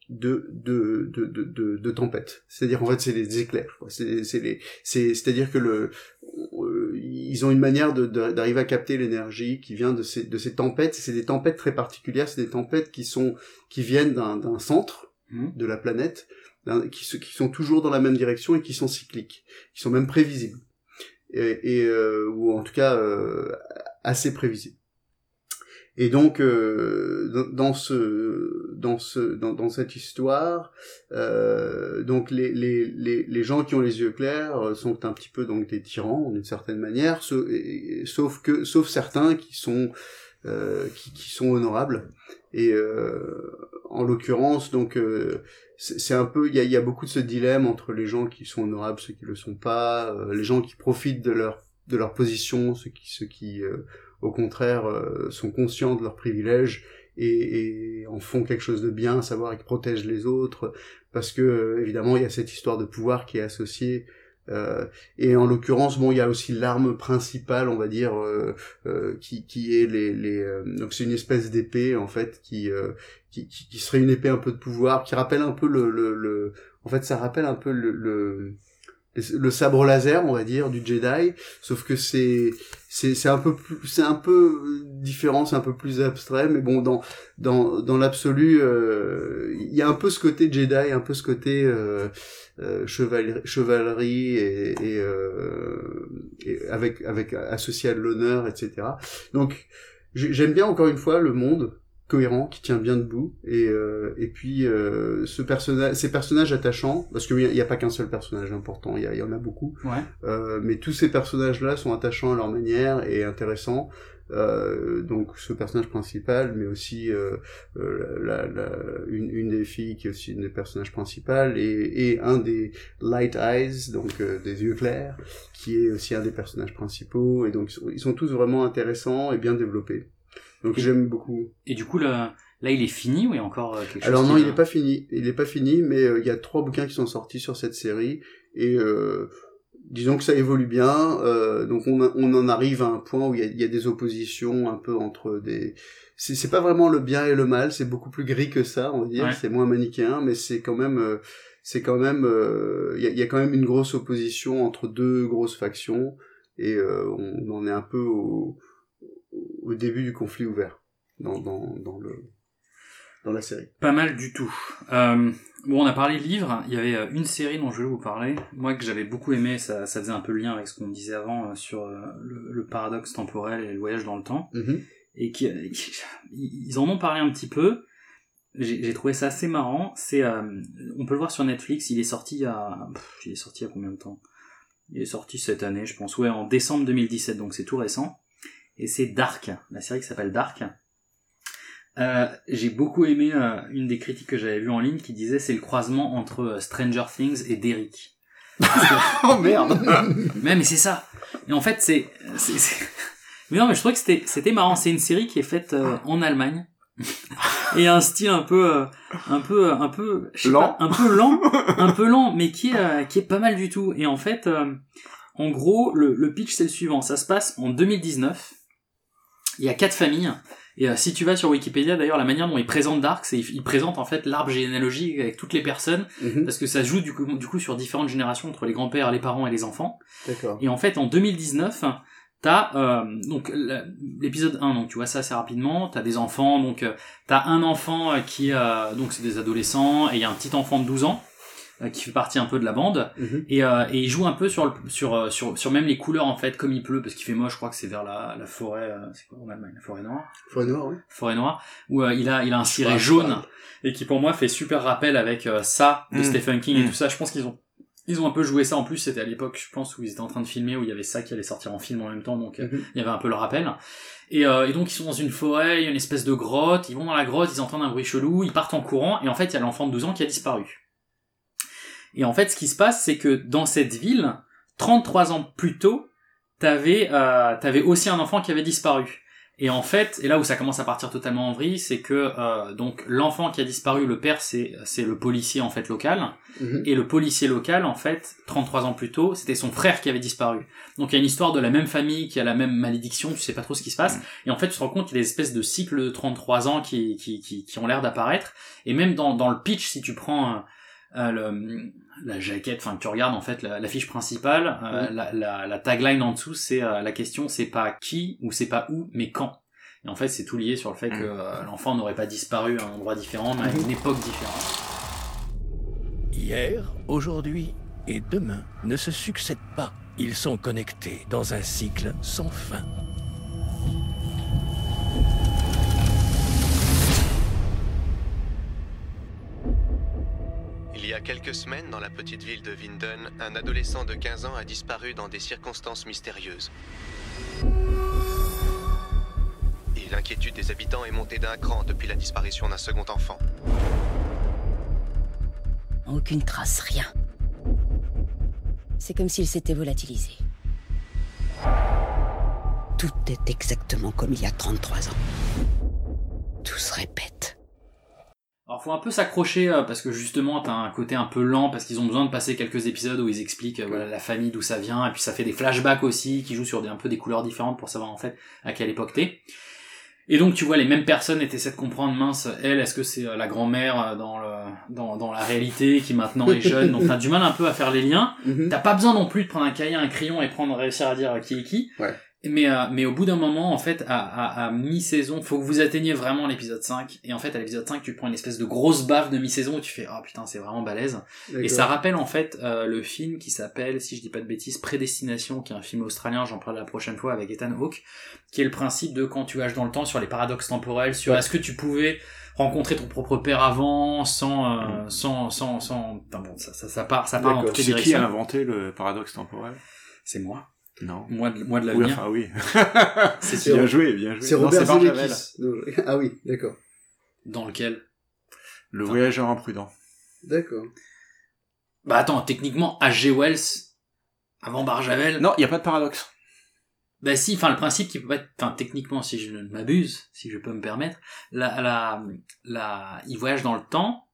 de de de de, de, tempête. C'est-à-dire en fait c'est les éclairs. C'est c'est les c'est c'est-à-dire que le euh, ils ont une manière de d'arriver à capter l'énergie qui vient de ces de ces tempêtes. C'est des tempêtes très particulières. C'est des tempêtes qui sont qui viennent d'un d'un centre Mhm. de la planète, qui qui sont toujours dans la même direction et qui sont cycliques, qui sont même prévisibles et, et euh, ou en tout cas euh, assez prévisibles. Et donc euh, dans- ce dans ce dans, dans cette histoire, euh, donc les, les les les gens qui ont les yeux clairs euh, sont un petit peu donc des tyrans d'une certaine manière, sauf que sauf certains qui sont euh, qui, qui sont honorables. Et euh, en l'occurrence, donc euh, c'est un peu il y a, y a beaucoup de ce dilemme entre les gens qui sont honorables, ceux qui le sont pas, les gens qui profitent de leur de leur position, ceux qui ceux qui au contraire euh, sont conscients de leurs privilèges et, en font quelque chose de bien, savoir qu'ils protègent les autres, parce que euh, évidemment il y a cette histoire de pouvoir qui est associée. euh, et en l'occurrence, bon, il y a aussi l'arme principale, on va dire, euh, qui, est les, donc c'est une espèce d'épée en fait qui, qui, serait une épée un peu de pouvoir, qui rappelle un peu le, le, en fait ça rappelle un peu le le sabre laser, on va dire, du Jedi, sauf que c'est c'est un peu c'est un peu différent, c'est un peu plus abstrait, mais bon dans dans dans l'absolu, euh, il y a un peu ce côté Jedi, un peu ce côté euh, euh, chevalerie, chevalerie et, et, euh, avec avec associé à l'honneur, etc. Donc j'ai- j'aime bien encore une fois le monde cohérent qui tient bien debout et euh, et puis euh, ce personnage ces personnages attachants parce qu'il n'y a, pas qu'un seul personnage important il y, a- en a beaucoup Ouais. euh, mais tous ces personnages là sont attachants à leur manière et intéressants euh, donc ce personnage principal, mais aussi euh, euh, la, la, une, une des filles qui est aussi une des personnages principales, et, et un des light eyes, donc euh, des yeux clairs, qui est aussi un des personnages principaux, et donc ils sont, ils sont tous vraiment intéressants et bien développés. Donc j'aime beaucoup. Et du coup, là, là, il est fini ou il y a encore euh, quelque chose Alors non, qui il n'est pas fini. Il n'est pas fini, mais euh, il y a trois bouquins qui sont sortis sur cette série et euh, disons que ça évolue bien. euh, donc on, a- on en arrive à un point où il y a, il y a des oppositions un peu entre des. C'est pas vraiment le bien et le mal. C'est beaucoup plus gris que ça, on va dire. Ouais. C'est moins manichéen, mais c'est quand même. euh, c'est quand même. euh, Il y, y a quand même une grosse opposition entre deux grosses factions et euh, on en est un peu au, au début du conflit ouvert dans, dans, dans le dans la série. Pas mal du tout. Euh, bon, on a parlé de livres. Il y avait euh, une série dont je voulais vous parler. Moi, que j'avais beaucoup aimé, ça, ça faisait un peu le lien avec ce qu'on disait avant euh, sur le, le paradoxe temporel et le voyage dans le temps. Mhm. Et qui, ils en ont parlé un petit peu. J'ai trouvé ça assez marrant. C'est, euh, on peut le voir sur Netflix. Il est sorti il pff, est sorti il y a combien de temps? Il est sorti cette année, je pense. Ouais, en décembre 2017, donc c'est tout récent. Et c'est Dark, la série qui s'appelle Dark. Euh, j'ai beaucoup aimé euh, une des critiques que j'avais vues en ligne qui disait c'est le croisement entre euh, Stranger Things et Derrick. Oh merde Mais, mais c'est ça. Et en fait, c'est, Mais non, mais je trouvais que c'était, marrant. C'est une série qui est faite en Allemagne. et un style un peu, un peu, un peu, Lent. pas, un peu lent, un peu lent, mais qui est, qui est pas mal du tout. Et en fait, en gros, le, le pitch c'est le suivant. Ça se passe en 2019. Il y a quatre familles. Et euh, si tu vas sur Wikipédia, d'ailleurs, la manière dont ils présentent Dark, c'est ils présentent en fait l'arbre généalogique avec toutes les personnes, Mhm. parce que ça joue du coup, du coup sur différentes générations entre les grands-pères, les parents et les enfants. D'accord. Et en fait, en 2019, t'as euh, donc l'épisode 1, donc tu vois ça assez rapidement. T'as des enfants, donc euh, t'as un enfant euh, qui euh, donc c'est des adolescents et il y a un petit enfant de 12 ans qui fait partie un peu de la bande Mhm. et, euh, et il joue un peu sur le, sur euh, sur sur même les couleurs en fait comme il pleut parce qu'il fait moche. Je crois que c'est vers la, la forêt, euh, c'est quoi en Allemagne, la forêt noire, Forêt Noire, oui. forêt noire où euh, il a il a un ciré jaune et qui pour moi fait super rappel avec euh, ça de Mm. Stephen King et Mm. tout ça. Je pense qu'ils ont ils ont un peu joué ça en plus. C'était à l'époque, je pense, où ils étaient en train de filmer, où il y avait ça qui allait sortir en film en même temps, donc euh, Mhm. il y avait un peu le rappel. Et, euh, et donc ils sont dans une forêt, il y a une espèce de grotte. Ils vont dans la grotte, ils entendent un bruit chelou, ils partent en courant, et en fait il y a l'enfant de 12 ans qui a disparu. Et en fait, ce qui se passe, c'est que dans cette ville, 33 ans plus tôt, t'avais euh, t'avais aussi un enfant qui avait disparu. Et en fait, et là où ça commence à partir totalement en vrille, c'est que euh, donc l'enfant qui a disparu, le père, c'est c'est le policier en fait local, Mhm. et le policier local, en fait, 33 ans plus tôt, c'était son frère qui avait disparu. Donc il y a une histoire de la même famille qui a la même malédiction, tu sais pas trop ce qui se passe. Et en fait, tu te rends compte qu'il y a des espèces de cycles de 33 ans qui, qui, qui, qui ont l'air d'apparaître. Et même dans, dans le pitch, si tu prends euh, euh, le, la jaquette, enfin que tu regardes en fait la, la fiche principale, euh, la, la, la tagline en dessous, c'est euh, la question, c'est pas qui ou c'est pas où, mais quand. Et en fait, c'est tout lié sur le fait que euh, l'enfant n'aurait pas disparu à un endroit différent, mais à une époque différente. Hier, aujourd'hui et demain ne se succèdent pas. Ils sont connectés dans un cycle sans fin. Y a quelques semaines, dans la petite ville de Winden, un adolescent de 15 ans a disparu dans des circonstances mystérieuses. Et l'inquiétude des habitants est montée d'un cran depuis la disparition d'un second enfant. Aucune trace, rien. C'est comme s'il s'était volatilisé. Tout est exactement comme il y a 33 ans. Tout se répète. Alors faut un peu s'accrocher euh, parce que justement t'as un côté un peu lent parce qu'ils ont besoin de passer quelques épisodes où ils expliquent euh, voilà la famille d'où ça vient et puis ça fait des flashbacks aussi qui jouent sur des, un peu des couleurs différentes pour savoir en fait à quelle époque t'es. Et donc tu vois les mêmes personnes et t'essaies de comprendre mince elle est-ce que c'est euh, la grand-mère dans le dans, dans la réalité qui maintenant est jeune? Donc t'as du mal un peu à faire les liens. Mhm. T'as pas besoin non plus de prendre un cahier un crayon et prendre réussir à dire qui est qui. Ouais. Mais, euh, mais au bout d'un moment, en fait, à, à, à mi-saison, faut que vous atteigniez vraiment l'épisode 5. Et en fait, à l'épisode 5, tu prends une espèce de grosse baffe de mi-saison où tu fais, oh putain, c'est vraiment balèze. Et ça rappelle en fait euh, le film qui s'appelle, si je dis pas de bêtises, Prédestination, qui est un film australien, j'en parle la prochaine fois avec Ethan Hawke, qui est le principe de quand tu vages dans le temps sur les paradoxes temporels, sur est-ce que tu pouvais rencontrer ton propre père avant sans euh, sans sans sans enfin bon ça ça, ça part ça part dans toutes les C'est qui a directions. inventé le paradoxe temporel? C'est moi Non. Mois de, mois de Oui, l'avenir. enfin oui. C'est bien joué, bien joué. C'est Robert. Zemeckis. Non, je- Ah oui, d'accord. Dans lequel? Le voyageur imprudent. D'accord. Bah attends, techniquement, H.G. Wells, avant Barjavel. Non, il y a pas de paradoxe. Bah si, enfin le principe qui peut pas être, enfin techniquement si je ne m'abuse, si je peux me permettre, la, la, la, il voyage dans le temps,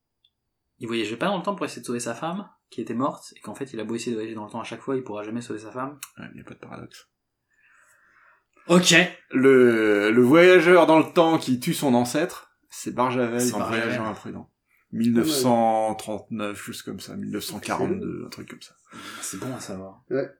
il voyageait pas dans le temps pour essayer de sauver sa femme, qui était morte, et qu'en fait il a beau essayer de voyager dans le temps à chaque fois, il pourra jamais sauver sa femme. Ouais, il y a pas de paradoxe. Ok. Le, le voyageur dans le temps qui tue son ancêtre, c'est Barjavel C'est dans Barjavel. Voyageur imprudent. 1939, juste comme ça, 1942, un truc comme ça. C'est bon à savoir. Ouais.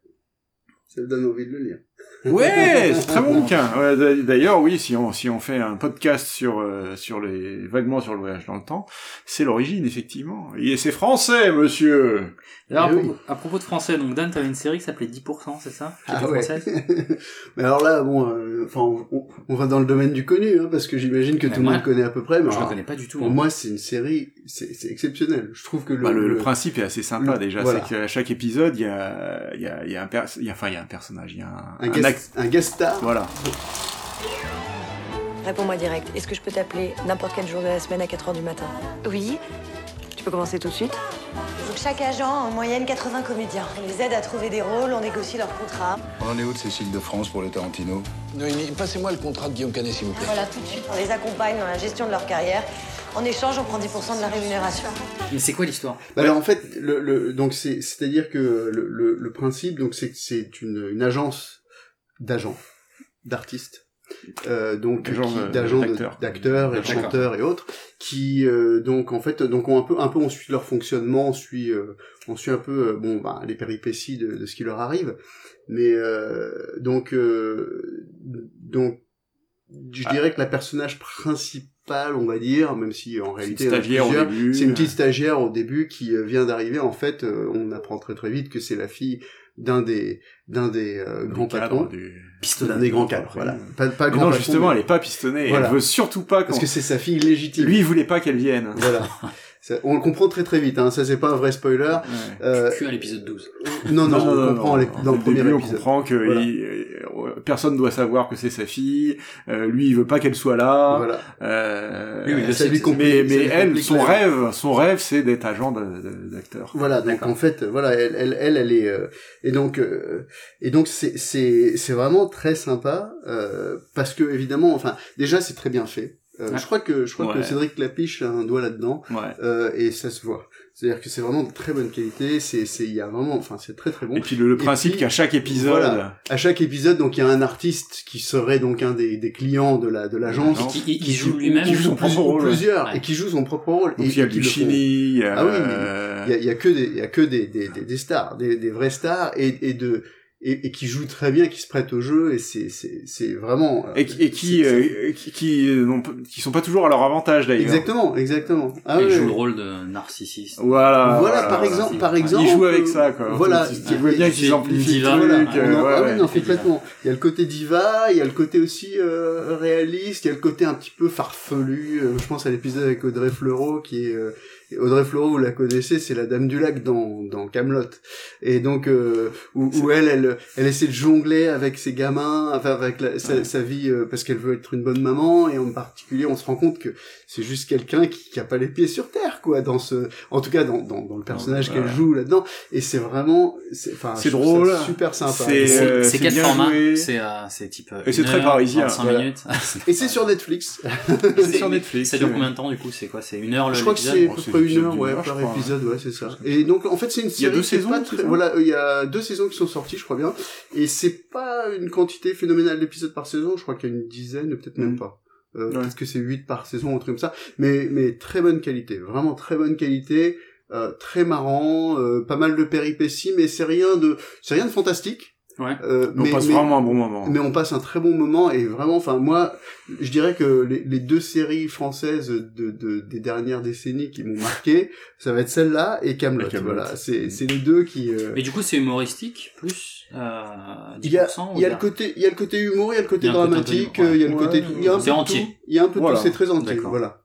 Ça me donne envie de le lire. Ouais, c'est très bon bouquin. Ouais, D'ailleurs, oui, si on si on fait un podcast sur euh, sur les vaguement sur le voyage dans le temps, c'est l'origine effectivement. Et c'est français, monsieur. Alors, à, Eh oui. à propos de français, donc Dan, t'avais une série qui s'appelait 10%, c'est ça? Ah ouais. française? Mais alors là, bon, euh, enfin, on, on- on va dans le domaine du connu, hein, parce que j'imagine que Mais tout le monde connaît à peu près. Mais Je le alors, connais pas du tout. Pour hein. moi, c'est une série, c'est c'est exceptionnel. Je trouve que le, Bah, le, le le- principe est assez sympa le- déjà, voilà. c'est qu'à chaque épisode, il y a il y a il y a un pers- il y a enfin il y a un personnage, il y a un, un, un guest, act- un guest star. Voilà. Réponds-moi direct. Est-ce que je peux t'appeler n'importe quel jour de la semaine à 4h du matin Oui. Tu peux commencer tout de suite Donc chaque agent a en moyenne 80 comédiens. On les aide à trouver des rôles, on négocie leur contrat. On en est où de Cécile de France pour le Tarantino? Noémie, passez-moi le contrat de Guillaume Canet, s'il vous plaît. Voilà, tout de suite, on les accompagne dans la gestion de leur carrière. En échange, on prend 10% de la rémunération. Mais c'est quoi l'histoire? Bah Alors en fait, le, le donc c'est c'est-à-dire que le, le, le principe donc c'est que c'est une, une agence d'agents, d'artistes, euh, donc euh, d'agents d'acteurs. d'acteurs et de chanteurs et autres, qui euh, donc en fait donc on un peu un peu on suit leur fonctionnement, on suit euh, on suit un peu euh, bon bah, les péripéties de, de ce qui leur arrive, mais euh, donc euh, donc je Ah. dirais que la personnage principal, on va dire, même si en réalité c'est une petite stagiaire au début qui vient d'arriver. En fait, on apprend très très vite que c'est la fille d'un des d'un des euh, grands patrons, du- d'un des grands cadres. Voilà, pas, pas grand non, patron, justement, mais- elle est pas pistonnée. Voilà. Elle veut surtout pas parce que c'est sa fille légitime. Lui, il voulait pas qu'elle vienne. Voilà. On le comprend très très vite. Hein. Ça c'est pas un vrai spoiler. Ouais. Euh, Que à l'épisode 12. non, non, on comprend les- dans le premier début, on épisode. comprend que Voilà. il- euh, personne doit savoir que c'est sa fille. Euh, lui, il veut pas qu'elle soit là. Voilà. Euh, Oui, oui, ça lui mais ça mais elle, son rêve, son rêve, c'est d'être agent d'acteur. Voilà, donc en fait, voilà, elle, elle, elle, elle est, euh, et donc, euh, et donc c'est, c'est, c'est vraiment très sympa euh, parce que évidemment, enfin, déjà c'est très bien fait. Euh, Ouais. Je crois que je crois que. Cédric Lapiche a un doigt là-dedans Ouais. euh, et ça se voit. C'est-à-dire que c'est vraiment de très bonne qualité. C'est, c'est, il y a vraiment, enfin, c'est très très bon. Et puis le, le principe qu'à chaque épisode, voilà. À chaque épisode, donc il y a un artiste qui serait donc un des, des clients de la de l'agence, L'agence. Qui, il joue lui-même. qui joue son plus- propre rôle. plusieurs Ouais. et qui joue son propre rôle. donc et, il y a qui le font- Luchini, il y a, Ah oui, euh, il y a, il y a que des il y a que des des, des, des stars des, des vraies stars et, et de et, et qui jouent très bien qui se prêtent au jeu et c'est c'est c'est vraiment euh, et, qui- et qui, euh, qui, qui, euh, pas- qui sont pas toujours à leur avantage d'ailleurs. exactement exactement ah il ouais, joue le rôle de narcissiste. Voilà. voilà, par exemple par exemple Il joue avec euh, ça, quoi. voilà Tu, vois bien il- qu'ils amplifient le truc. voilà, euh, on en- ouais, ah ouais. oui, non, complètement. Il y a le côté diva, il y a le côté aussi euh, réaliste, il y a le côté un petit peu farfelu. euh, je pense à l'épisode avec Audrey Fleurot, qui est euh, Audrey Fleurot, vous la connaissez, c'est la Dame du Lac dans dans Camelot. Et donc euh, où, où elle, elle, elle essaie de jongler avec ses gamins, enfin avec la- sa, sa vie, euh, parce qu'elle veut être une bonne maman. Et en particulier, on se rend compte que c'est juste quelqu'un qui, qui a pas les pieds sur terre, quoi. Dans ce, en tout cas, dans dans, dans le personnage qu'elle joue là-dedans. Et c'est vraiment, c'est, enfin, C'est drôle, ça super sympa. c'est- C'est euh, c'est c'est quel bien format joué. C'est euh, c'est type. euh, Et c'est très parisien, 25 voilà. minutes. Et c'est sur Netflix. C'est sur Netflix. Ça dure combien de temps du coup C'est quoi C'est une heure le Je crois que c'est Oh, peu une heure, ouais, heure, par crois, hein. épisode, ouais, c'est ça. Et donc, en fait, c'est une Il y a série deux saisons, pas très- voilà, il y a deux saisons qui sont sorties, je crois bien. Et c'est pas une quantité phénoménale d'épisodes par saison, je crois qu'il y a une dizaine, peut-être même Mm. pas. Euh, Ouais. Peut-être que c'est huit par saison, un truc comme ça. Mais, mais très bonne qualité, vraiment très bonne qualité, euh, très marrant, euh, pas mal de péripéties, mais c'est rien de, c'est rien de fantastique. Ouais. Euh, On passe vraiment un bon moment. mais on passe un très bon moment et vraiment, enfin moi, je dirais que les, les deux séries françaises de, de- des dernières décennies qui m'ont marqué, ça va être celle-là et Camelot. Voilà, c'est c'est les deux qui. euh, Mais du coup, c'est humoristique plus euh, 10% il y a, ou il y a il le côté, il y a le côté humour, il y a le côté dramatique, il y a le côté, il y a un peu entier. tout. Il y a un peu Voilà. tout, c'est très entier, D'accord. voilà.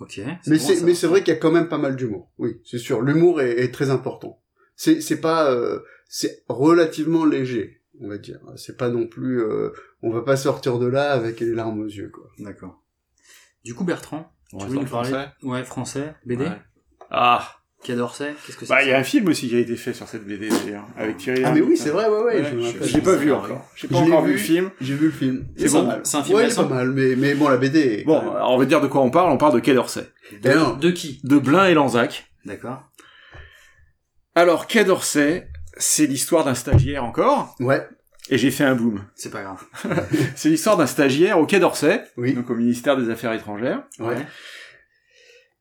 Ok. Mais c'est, mais c'est vrai qu'il y a quand même pas mal d'humour. Oui, c'est sûr. L'humour est, est très important. C'est, c'est pas, euh, c'est relativement léger. on va dire. C'est pas non plus, euh, on va pas sortir de là avec les larmes aux yeux, quoi. D'accord. Du coup, Bertrand, On tu en nous parler français Ouais, français, BD. Ouais. Ah Quai d'Orsay, qu'est-ce que c'est Bah, il y a un film aussi qui a été fait sur cette BD d'ailleurs, avec Thierry Ah mais oui, c'est vrai, ouais, ouais. me je l'ai pas vu encore. J'ai pas encore vu le film. J'ai vu le film. C'est pas bon. mal. C'est un film Ouais, pas mal, mais, mais bon, la BD est Bon, alors on va dire de quoi on parle. On parle de Quai d'Orsay. Non. De qui De Blin et Lanzac. D'accord. Alors, Quai d'Orsay, c'est l'histoire d'un stagiaire encore. Ouais. Et j'ai fait un boom. C'est pas grave. C'est l'histoire d'un stagiaire au Quai d'Orsay, Oui. donc au ministère des Affaires étrangères. Ouais.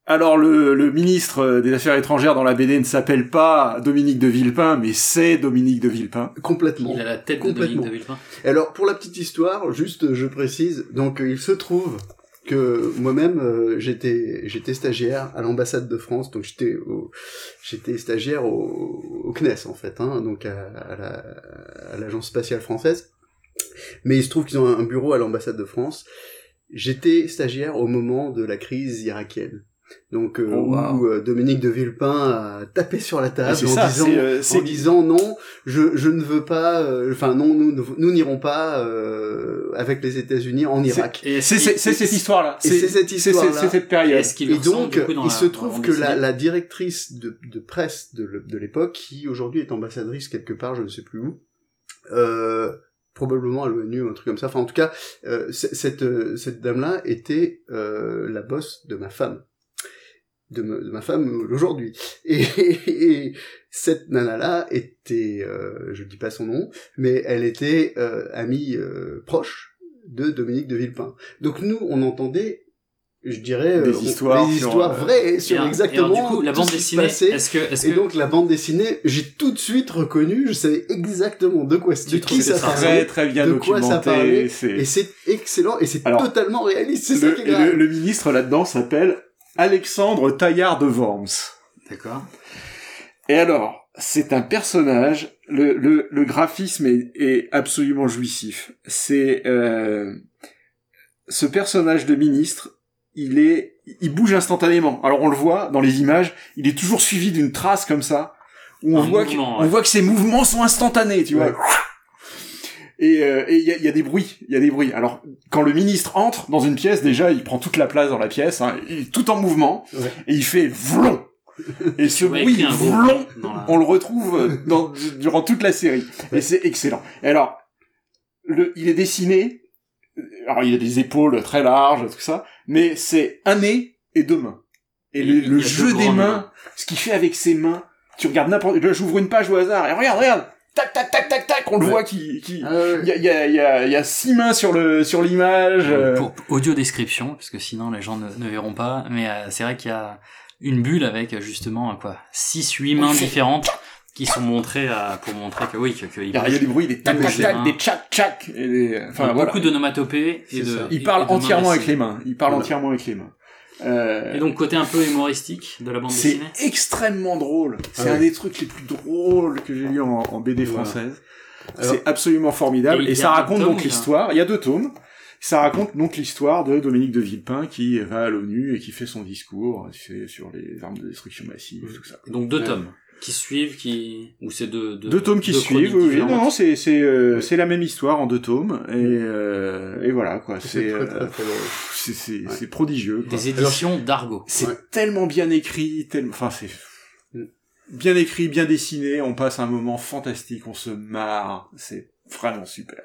Alors le, le ministre des Affaires étrangères dans la BD ne s'appelle pas Dominique de Villepin, mais c'est Dominique de Villepin. Complètement. Il a la tête de. Dominique de Villepin. Alors pour la petite histoire, juste je précise, donc euh, il se trouve moi-même euh, j'étais stagiaire à l'ambassade de France, donc j'étais stagiaire au, CNES en fait, hein, donc à l'agence spatiale française. Mais il se trouve qu'ils ont un bureau à l'ambassade de France. J'étais stagiaire au moment de la crise irakienne. Donc euh, Oh, wow. où euh, Dominique de Villepin a tapé sur la table c'est en, ça, disant, euh, en disant non, je, je ne veux pas, euh, enfin non, nous nous n'irons pas euh, avec les États-Unis en Irak. Et C'est est-ce c'est- c'est cette histoire-là. Et c'est cette histoire-là. C'est cette période. Et donc, coup, il la- se trouve que la, la directrice de, de presse de, l'époque, qui aujourd'hui est ambassadrice quelque part, je ne sais plus où, euh, probablement à l'ONU ou un truc comme ça. Enfin, en tout cas, euh, cette, cette dame-là était euh, la boss de ma femme. De, me- de ma femme aujourd'hui. Et, et cette nana-là était, euh, je dis pas son nom, mais elle était euh, amie euh, proche de Dominique de Villepin. Donc nous, on entendait, je dirais, Des euh, on- histoires des histoires euh, vraies Et sur exactement et alors, du coup, la bande ce qui se dessinée, passait. est-ce que, est-ce Et que, donc la bande dessinée, j'ai tout de suite reconnu, je savais exactement de quoi, de qui ça que c'est Très parlait, très bien de quoi ça documenté. parlait, c'est- et c'est excellent, et c'est Alors, totalement réaliste, c'est ça qui est grave. le- le ministre là-dedans s'appelle Alexandre Taillard de Worms. d'accord. Et alors, c'est un personnage, le, le, le graphisme est, est absolument jouissif. C'est euh, ce personnage de ministre, il est, il bouge instantanément. Alors on le voit dans les images, il est toujours suivi d'une trace comme ça, où on Un voit que, on voit que ses mouvements sont instantanés, tu Ouais. vois. Et euh, et il y a, il y a des bruits, il y a des bruits. Alors quand le ministre entre dans une pièce, déjà il prend toute la place dans la pièce, hein, il est tout en mouvement, Ouais. et il fait vlon. Et ce bruit vlon, on le retrouve euh, dans, durant toute la série. Et c'est excellent. Et alors, le, il est dessiné, alors il a des épaules très larges, tout ça, mais c'est un nez et deux mains. Et le, le jeu des mains. ce qu'il fait avec ses mains, tu regardes n'importe, là j'ouvre une page au hasard, et regarde, regarde, tac, tac, tac, tac, tac, on le Ouais. voit qui, qui, Ah il y a, il y a, il y a, il y a six mains sur le, sur l'image. euh, Pour audio description, parce que sinon les gens ne, ne verront pas, mais euh, c'est vrai qu'il y a une bulle avec justement quoi, 6-8 mains différentes qui sont montrées à, pour montrer que oui, que, que il y a, il y a des bruits, des tac, tac, tac, des tchac, tchac, et des, enfin voilà. beaucoup d'onomatopées et de. ça. Il parle et entièrement avec les mains. Il parle Voilà. entièrement avec les mains. Euh, Et donc côté un peu humoristique de la bande c'est dessinée. extrêmement drôle. C'est Ah un des trucs les plus drôles que j'ai lu en, en BD française. C'est absolument formidable. Et Et, ça raconte donc l'histoire. Il y a deux tomes. Ça raconte donc l'histoire de Dominique de Villepin qui va à l'ONU et qui fait son discours c'est sur les armes de destruction massive, tout ça. Donc deux tomes qui suivent, qui ou c'est deux, deux deux tomes qui deux suivent, oui. Non, non, c'est c'est euh, c'est la même histoire en deux tomes et euh, et voilà quoi. C'est C'est euh, c'est c'est Ouais. c'est prodigieux. quoi. Des éditions d'Argo. C'est Ouais. tellement bien écrit, tellement, enfin c'est Mm. bien écrit, bien dessiné. On passe un moment fantastique, on se marre. C'est vraiment super,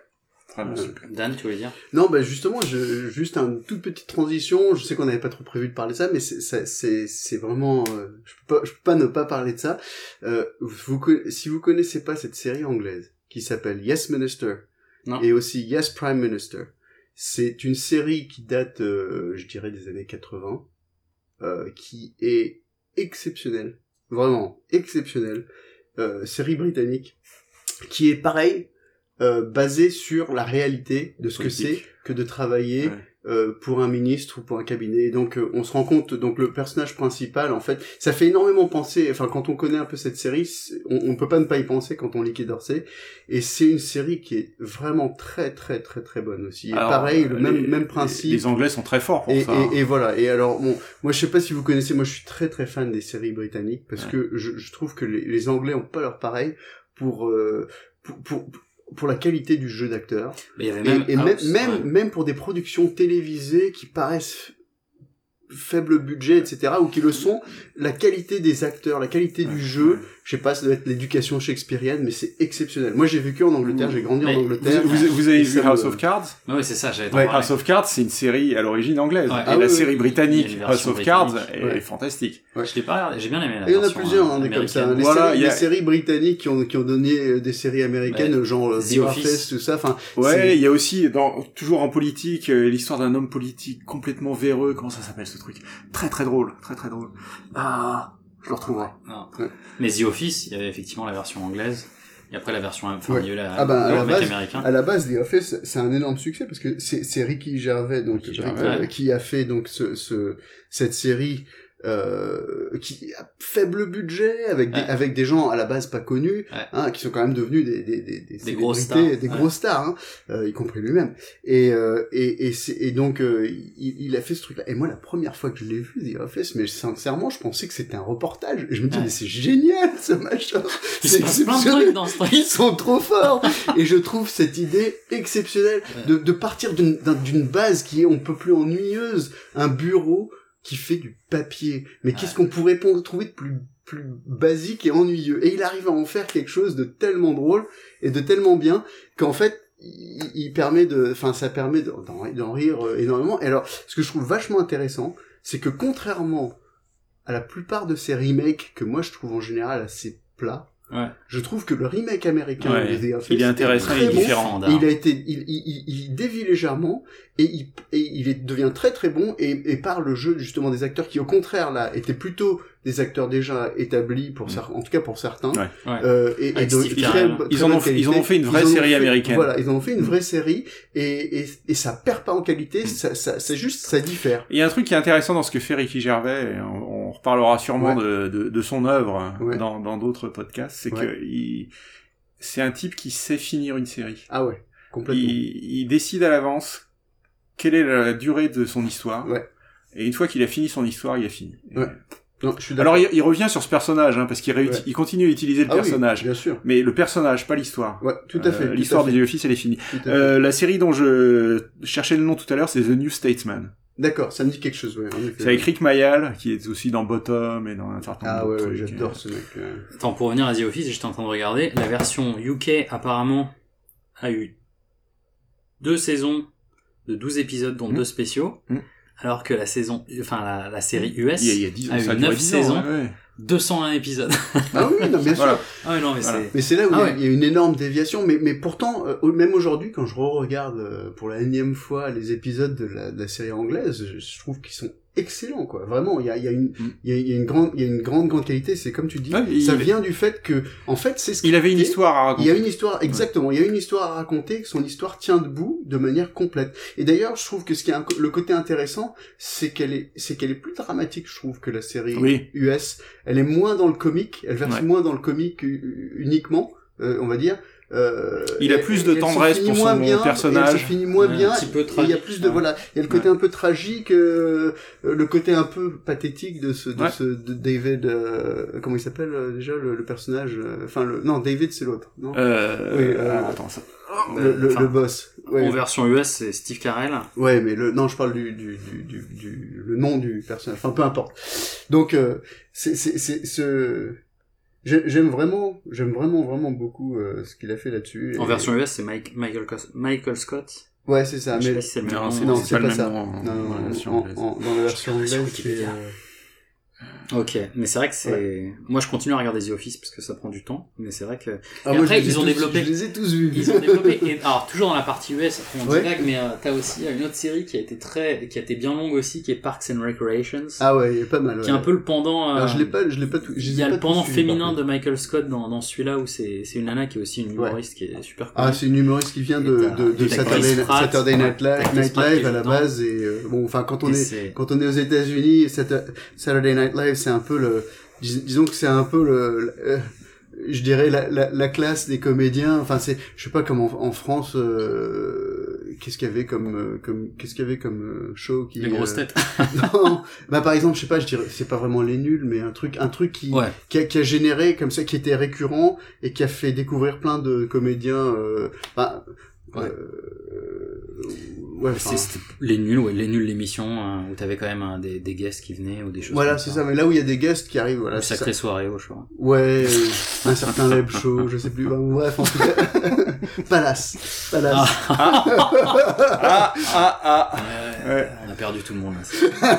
Ouais. super. Dan, tu voulais dire Non, bah justement, je, juste une toute petite transition. Je sais qu'on n'avait pas trop prévu de parler de ça, mais c'est c'est- c'est c'est vraiment. euh, je peux pas je peux pas ne pas parler de ça. Euh, vous si vous connaissez pas cette série anglaise qui s'appelle Yes Minister Non. et aussi Yes Prime Minister, c'est une série qui date, euh, je dirais, des années 80, euh, qui est exceptionnelle, vraiment exceptionnelle. Euh, série britannique qui est pareil euh, basée sur la réalité de ce que c'est que de travailler Ouais. euh, pour un ministre ou pour un cabinet. Et donc euh, on se rend compte, donc le personnage principal, en fait, ça fait énormément penser. Enfin, quand on connaît un peu cette série, on, on peut pas ne pas y penser quand on lit Quai d'Orsay. Et c'est une série qui est vraiment très très très très bonne aussi. Et Alors, pareil, le euh, même les- même principe. Les, Anglais sont très forts pour Et, ça. hein. et, et voilà. Et alors, bon, moi je sais pas si vous connaissez, moi je suis très très fan des séries britanniques parce Ouais. que je, je trouve que les, les Anglais ont pas leur pareil pour, euh, pour, pour pour la qualité du jeu d'acteur. Mais il y avait Et, même et même, House, même, ouais. même pour des productions télévisées qui paraissent faible budget, etc., ou qui le sont, la qualité des acteurs, la qualité du jeu, je sais pas, ça doit être l'éducation shakespearienne, mais c'est exceptionnel. Moi, j'ai vécu en Angleterre, j'ai grandi Mais en Angleterre. Vous, vous- vous avez vu House of Cards? Ouais, ouais, c'est ça, j'avais Ouais. House of Cards, c'est une série à l'origine anglaise. Ouais. Et Ah la oui, série oui. Britannique, House of Cards, est Ouais. fantastique. Je l'ai pas regardé, j'ai bien aimé la Et il y en a plusieurs, hein, des comme ça. américaine. Les, Voilà, séries, il y a- les séries britanniques qui ont, qui ont donné euh, des séries américaines, Ouais. genre euh, The The Office. Office, tout ça. Enfin, Ouais, il y a aussi, dans, toujours en politique, euh, l'histoire d'un homme politique complètement véreux. Comment ça s'appelle ce truc? Très très drôle, très très drôle. Ah, je le retrouverai. Ouais. Mais The Office, il y avait effectivement la version anglaise. Et après la version, enfin, Ouais. il y a eu la, Ah ben, à le la base, américain. à la base, The Office, c'est un énorme succès parce que c'est Ricky Gervais, donc Ricky Rick- Gervais. euh, qui a fait donc ce, ce cette série euh, qui a faible budget avec des, Ouais. avec des gens à la base pas connus, Ouais. hein, qui sont quand même devenus des des des, des, grosses célébrités, stars. des Ouais. grosses stars, hein, euh, y compris lui-même. Et euh, et et, c'est- et donc euh, il, il a fait ce truc-là. Et moi, la première fois que je l'ai vu The Office, mais sincèrement, je pensais que c'était un reportage. Et je me dis mais c'est génial ce machin. C'est exceptionnel. trucs dans ce truc. Ils sont trop forts et je trouve cette idée exceptionnelle de, de partir d'une d'un- d'une base qui est on peut plus ennuyeuse, un bureau qui fait du papier. Mais qu'est-ce qu'on pourrait trouver de plus plus basique et ennuyeux? Et il arrive à en faire quelque chose de tellement drôle et de tellement bien qu'en fait il, il permet de, enfin ça permet de- d'en d'en rire euh, énormément. Et alors ce que je trouve vachement intéressant, c'est que contrairement à la plupart de ces remakes que moi je trouve en général assez plats, Ouais. je trouve que le remake américain Ouais, de The Office il est intéressant, très il est bon. différent. Et il a été, il, il, il, il dévie légèrement et il, et il est- devient très très bon et, et par le jeu justement des acteurs qui au contraire là étaient plutôt des acteurs déjà établis pour cer- en tout cas pour certains. Ouais. Ouais. Euh, et, et de très Ils en ont fait- ils en qualité. ont fait une vraie série fait- américaine. Voilà, ils en ont fait une vraie série et, et, et ça perd pas en qualité, ça, ça, c'est juste ça diffère. Il y a un truc qui est intéressant dans ce que fait Ricky Gervais, et on, on reparlera sûrement de, de, de son œuvre Ouais. dans dans d'autres podcasts, c'est Ouais. que il, c'est un type qui sait finir une série. Ah ouais, complètement. Il, il décide à l'avance quelle est la durée de son histoire. Ouais. Et une fois qu'il a fini son histoire, il a fini. Ouais. Non, je suis d'accord. Alors il, il revient sur ce personnage, hein, parce qu'il Ouais. il continue à utiliser le Ah oui, personnage. bien sûr. Mais le personnage, pas l'histoire. Ouais, tout à fait. Euh, L'histoire fait. de The Office, elle est finie. Euh, la série dont je cherchais le nom tout à l'heure, c'est The New Statesman. D'accord, ça me dit quelque chose, ouais. C'est avec Rick Mayall, qui est aussi dans Bottom et dans un certain nombre Ah ouais, j'adore ce mec. euh. Attends, pour revenir à The Office, j'étais en train de regarder. La version UK, apparemment, a eu deux saisons de 12 épisodes, dont Mm. deux spéciaux. Mm. Alors que la saison, enfin, la, la série US Il y a, il y a 10 ans, a ça a eu duré 9 10 ans, saisons, ouais, ouais. 201 épisodes. Ah oui, non, bien sûr. Voilà. ah non, mais Voilà. c'est... Mais c'est là où Ah il y a- ouais. il y, a une énorme déviation. Mais, mais pourtant, euh, même aujourd'hui, quand je re-regarde euh, pour la énième fois les épisodes de la, de la série anglaise, je, je trouve qu'ils sont excellents, quoi. Vraiment, il y a, il y a une, Mm. il y a, il y a une grande, il y a une grande, grande qualité. C'est comme tu dis, Ouais, ça vient du fait que, en fait, c'est ce Il avait une histoire à raconter. Il y a une histoire, exactement. Il y a une histoire à raconter, que son histoire tient debout de manière complète. Et d'ailleurs, je trouve que ce qui est un le côté intéressant, c'est qu'elle est, c'est qu'elle est plus dramatique, je trouve, que la série Oui. US. Elle est moins dans le comique, elle verse Ouais. moins dans le comique u- uniquement, euh, on va dire. Euh, Il a plus de tendresse pour son bien, personnage. Elle se finit moins Ouais, bien. un petit peu et il y a plus de ouais. voilà, il y a le côté un peu tragique, euh, euh, le côté un peu pathétique de ce, de Ouais. ce de David, euh, comment il s'appelle euh, déjà le, le personnage, enfin le, non David c'est l'autre, non Euh, Oui, attends, ça. le, le, le boss. Ouais. En version US, c'est Steve Carell. Ouais, mais le non, je parle du du du du, du- le nom du personnage. Enfin, peu importe. Donc euh, c'est c'est c'est ce j'aime vraiment j'aime vraiment vraiment beaucoup euh, ce qu'il a fait là-dessus. En Et- version US, c'est Mike, Michael, Cos- Michael Scott. Ouais, c'est ça. Je sais Mais pas si c'est le même Non, pas ça. nom non, dans non, la non, dans la version anglaise, c'est Ok, mais c'est vrai que c'est... Moi, je continue à regarder The Office parce que ça prend du temps, mais c'est vrai que... ah, Et moi, après, ils ont tous- développé- Je les ai tous vus. Ils ont développé... Et, alors, toujours dans la partie US, après on Ouais. divague, mais euh, t'as aussi une autre série qui a été très... qui a été bien longue aussi, qui est Parks and Recreations, Ah ouais, il est pas mal. qui est ouais. un peu le pendant... euh, Alors, je l'ai pas je l'ai pas tout. Il y a le pendant féminin de Michael Scott dans, dans celui-là où c'est c'est une nana qui est aussi une humoriste qui est super Ah, connue. c'est une humoriste qui vient de, de, de Saturday, Chris Pratt, Saturday Night ouais, Live, Night Live à la base et euh, bon enfin quand on est quand on est aux États-Unis Sat- Saturday Night Live c'est un peu le dis- disons que c'est un peu le, le- je dirais la, la, la classe des comédiens. Enfin, c'est, je sais pas comment en France, euh, qu'est-ce qu'il y avait comme, euh, comme, qu'est-ce qu'il y avait comme euh, show qui. Les grosses euh, têtes. non, bah par exemple, je sais pas, je dirais, c'est pas vraiment les nuls, mais un truc, un truc qui, Ouais. qui, a, qui a généré comme ça, qui était récurrent et qui a fait découvrir plein de comédiens. Euh, bah, Ouais. euh, ouais, enfin, c'était les nuls, ouais, les nuls l'émission hein, où t'avais quand même un, des, des guests qui venaient ou des choses. voilà, c'est ça. Mais là où il y a des guests qui arrivent, voilà, Une c'est sacrée ça. soirée au choix. Ouais, euh, un certain Leb Show, je sais plus. Bah, bref, en tout cas, Palace, Palace. Ah, ah, ah. Ouais, Ouais. On a perdu tout le monde. là.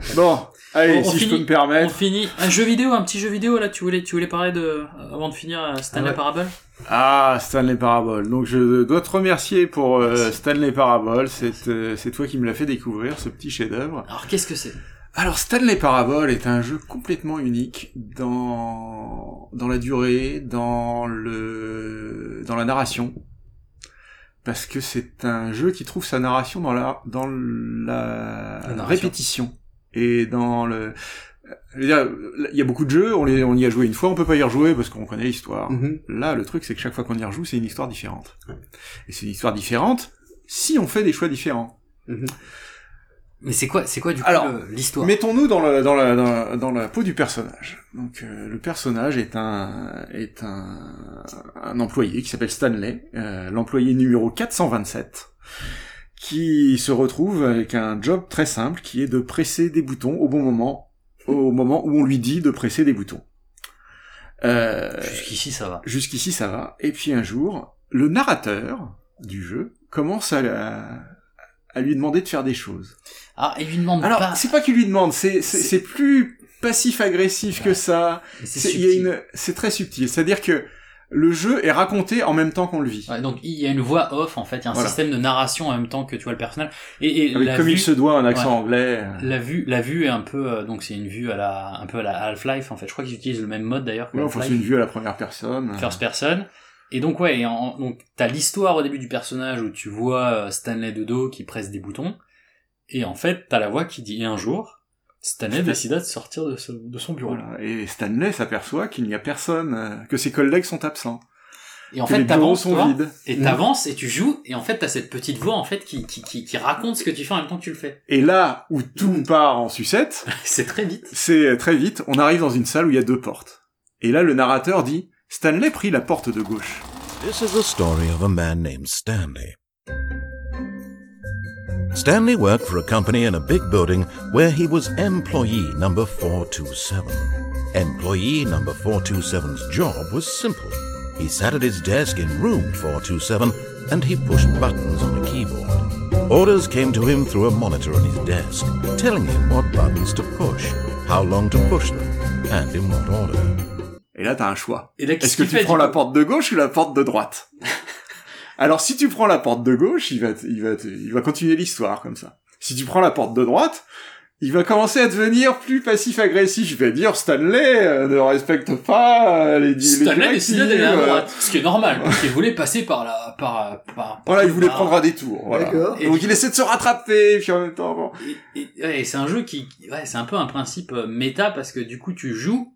Bon, allez, On- on si je finit- peux me On permettre. finit. Un jeu vidéo, un petit jeu vidéo là. Tu voulais, tu voulais parler de avant de finir euh, Stanley Ah ouais. Parable? Ah, Stanley Parable. Donc je dois te remercier pour euh, Stanley Parable. C'est euh, c'est toi qui me l'as fait découvrir, ce petit chef-d'œuvre. Alors qu'est-ce que c'est? Alors Stanley Parable est un jeu complètement unique dans dans la durée, dans le dans la narration. Parce que c'est un jeu qui trouve sa narration dans la dans la, répétition et dans le je veux dire, il y a beaucoup de jeux, on, les, on y a joué une fois, on peut pas y rejouer parce qu'on connaît l'histoire. Mhm. Là, le truc, c'est que chaque fois qu'on y rejoue, c'est une histoire différente. Et c'est une histoire différente si on fait des choix différents. Mhm. Mais c'est quoi, c'est quoi du coup l'histoire? Mettons-nous dans, le, dans, la, dans, la, dans la peau du personnage. Donc, euh, le personnage est un est un, un employé qui s'appelle Stanley, euh, l'employé numéro 427, qui se retrouve avec un job très simple qui est de presser des boutons au bon moment, au moment où on lui dit de presser des boutons. Euh, Jusqu'ici ça va. Jusqu'ici ça va. Et puis un jour, le narrateur du jeu commence à, à lui demander de faire des choses. Ah, il lui demande Alors, pas. c'est pas qu'il lui demande, c'est c'est plus passif-agressif que ça. C'est une c'est très subtil, c'est-à-dire que le jeu est raconté en même temps qu'on le vit. Ouais, donc il y a une voix off en fait, il y a un Voilà. système de narration en même temps que tu vois le personnage. Et, et Avec la comme vue, il se doit un accent Ouais. anglais. La vue, la vue est un peu, euh, donc c'est une vue à la, un peu à la Half-Life en fait. Je crois qu'ils utilisent le même mode d'ailleurs Ouais, enfin, c'est une vue à la première personne. first person. Et donc ouais, et en- donc t'as l'histoire au début du personnage où tu vois euh, Stanley de dos qui presse des boutons, et en fait t'as la voix qui dit et un jour Stanley Stan- décida de sortir de, ce- de son bureau. Voilà. Et Stanley s'aperçoit qu'il n'y a personne, euh, que ses collègues sont absents. Et en que les fait bureaux t'avances sont toi, vides. et Mm. t'avances et tu joues, et en fait t'as cette petite voix en fait qui, qui, qui, qui raconte ce que tu fais en même temps que tu le fais. Et là où tout part en sucette, C'est très vite. c'est très vite, on arrive dans une salle où il y a deux portes. Et là, le narrateur dit, Stanley prit la porte de gauche. This is the story of a man named Stanley. Stanley worked for a company in a big building where he was employee number 427. Employee number 427's job was simple. He sat at his desk in room 427 and he pushed buttons on a keyboard. Orders came to him through a monitor on his desk, telling him what buttons to push, how long to push them, and in what order. Et là, t'as un choix. Et là, qu'est-ce Est-ce que tu prends la porte de gauche ou la porte de droite Alors, si tu prends la porte de gauche, il va, il va, il va continuer l'histoire comme ça. Si tu prends la porte de droite, il va commencer à devenir plus passif-agressif. Il va dire Stanley euh, ne respecte pas euh, les, les Stanley directives, décida d'aller à euh, droite, ce qui est normal, parce qu'il voulait passer par la, par, par, par Voilà, il voulait par- prendre un détour. Voilà. D'accord. Donc il essaie de se rattraper, puis en même temps, bon. Et, et- ouais, c'est un jeu qui, ouais, c'est un peu un principe euh, méta parce que du coup tu joues,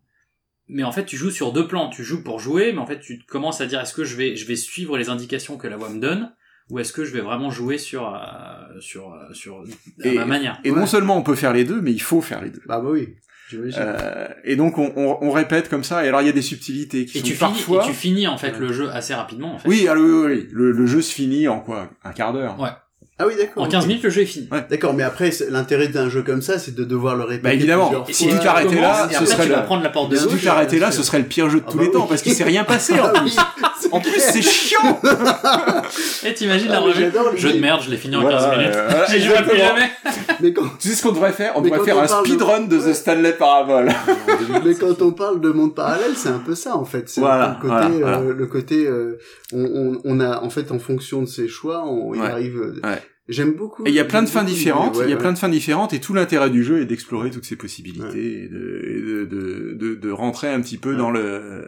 mais en fait tu joues sur deux plans. Tu joues pour jouer, mais en fait tu commences à dire est-ce que je vais, je vais suivre les indications que la voix me donne, ou est-ce que je vais vraiment jouer sur, euh, sur, euh, sur à Et, ma manière? et non seulement on peut faire les deux, mais il faut faire les deux. Bah, bah oui. Euh, et donc on, on, on répète comme ça. Et alors il y a des subtilités qui Et sont tu finis, parfois. et tu finis en fait le jeu assez rapidement en fait. Oui, ah, oui, oui, oui. Le, le jeu se finit en quoi? Un quart d'heure? Ouais. Ah oui, d'accord. En 15 ok. minutes le jeu est fini. D'accord, mais après, l'intérêt d'un jeu comme ça, c'est de devoir le répéter. Bah évidemment. si tu t'arrêtais là, ce serait prendre la porte de Si tu t'arrêtais là, ce serait le pire jeu de Ah tous bah les oui. temps parce qu'il s'est rien passé en Ah plus. En plus, c'est chiant. Et t'imagines la Ah, revue. Jeu de merde, je l'ai fini en Voilà, 15 minutes. euh, voilà, J'y jouerai plus jamais. Mais quand, Tu sais ce qu'on devrait faire? On Mais devrait faire on un speedrun de The Stanley Parable. mais quand on parle de monde parallèle, c'est un peu ça en fait. C'est le côté, voilà, euh, voilà. le côté, euh, on, on, on a en fait en fonction de ses choix, on y Ouais, arrive. Euh. J'aime beaucoup. Et il y a plein de fins différentes, il y a ouais, plein de fins différentes, et tout l'intérêt du jeu est d'explorer toutes ces possibilités, et, de, et de, de, de, de rentrer un petit peu dans le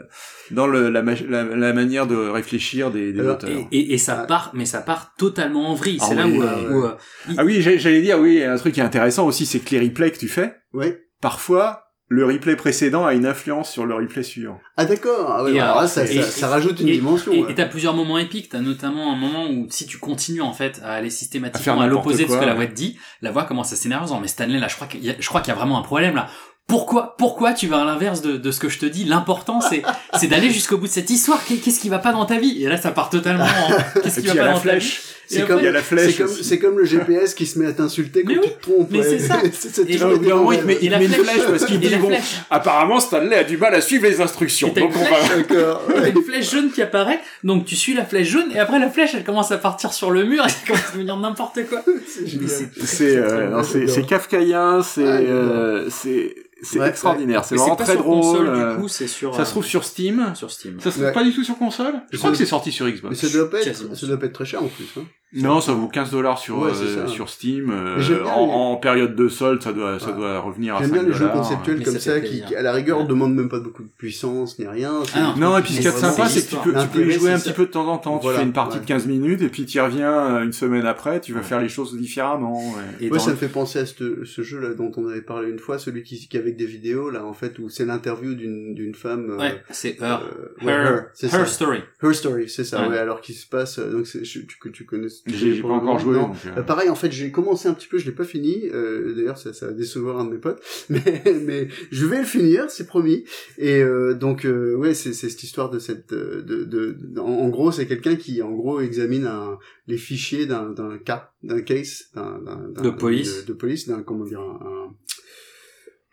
dans le la, la, la manière de réfléchir des, des Alors, auteurs. Et, et, et ça part, mais ça part totalement en vrille. Ah C'est là oui, où, ouais, euh, où, euh, il- Ah oui, j'allais dire, oui, un truc qui est intéressant aussi, c'est que les replays que tu fais, Ouais. parfois, le replay précédent a une influence sur le replay suivant. Ah d'accord, ah ouais, alors là, ça, et- ça, ça rajoute une et- dimension. Et ouais. t'as plusieurs moments épiques. T'as notamment un moment où si tu continues en fait à aller systématiquement à, l'opposé de ce que la voix te dit, la voix commence à s'énerver en disant mais Stanley là, je crois qu'il y a, je crois qu'il y a vraiment un problème là. Pourquoi, pourquoi tu vas à l'inverse de, de ce que je te dis? L'important c'est, c'est d'aller jusqu'au bout de cette histoire. Qu'est- Qu'est-ce qui va pas dans ta vie? Et là, ça part totalement. en, Qu'est-ce qui va pas dans ta vie? C'est Et comme, il y a la flèche c'est comme, comme le GPS qui se met à t'insulter quand Mais tu oui, te trompes. mais ouais. c'est ça. c'est toujours d'un moment, il met une flèche. parce qu'il dit bon, apparemment Stanley a du mal à suivre les instructions. Donc une on va. T'as une flèche jaune qui apparaît, donc tu suis la flèche jaune, et après la flèche elle commence à partir sur le mur et ça commence à devenir n'importe quoi. C'est Mais c'est euh, kafkaïen, c'est Ah, euh, c'est c'est Ouais, extraordinaire, c'est Mais vraiment très drôle. console, euh, du coup, c'est sur. Ça euh, se trouve sur Steam. sur Steam. Ça se trouve Ouais. pas du tout sur console. Je crois que c'est sorti sur Mais Xbox. ça doit pas être, ça doit pas être très cher en plus. Hein. Non, ça vaut 15 dollars sur Ouais, euh, sur Steam. euh, en, les- en période de solde, ça doit ça Ouais. doit revenir à 5 J'aime bien les jeux dollars. conceptuels comme ça qui, qui, à la rigueur Ouais. demandent même pas beaucoup de puissance ni rien. Ah Non, et puis qui ce qu'il y a de sont sympa, c'est que tu peux, tu peux y jouer un petit peu de temps en temps. Tu fais une partie ouais. de 15 minutes et puis tu y reviens euh, une semaine après, tu vas faire les choses différemment. ouais. Et Ouais, ça le- me fait penser à ce, ce jeu là dont on avait parlé une fois, celui qui, qui avec des vidéos là en fait où c'est l'interview d'une d'une femme. euh, Ouais, c'est Her. Her, c'est Her ça. Story. Her Story, c'est ça. Ouais. Alors qu'il se passe donc tu que tu connais. J'ai pas encore joué. non. donc, euh, Euh, pareil, en fait, j'ai commencé un petit peu, je l'ai pas fini. Euh, D'ailleurs, ça, ça va décevoir un de mes potes, mais, mais je vais le finir, c'est promis. Et euh, donc, euh, ouais, c'est c'est cette histoire de cette, euh, de, de, en, en gros, c'est quelqu'un qui, en gros, examine un, les fichiers d'un d'un cas, d'un case, d'un d'un- d'un- De police. de, de police, d'un comment dire, un, un-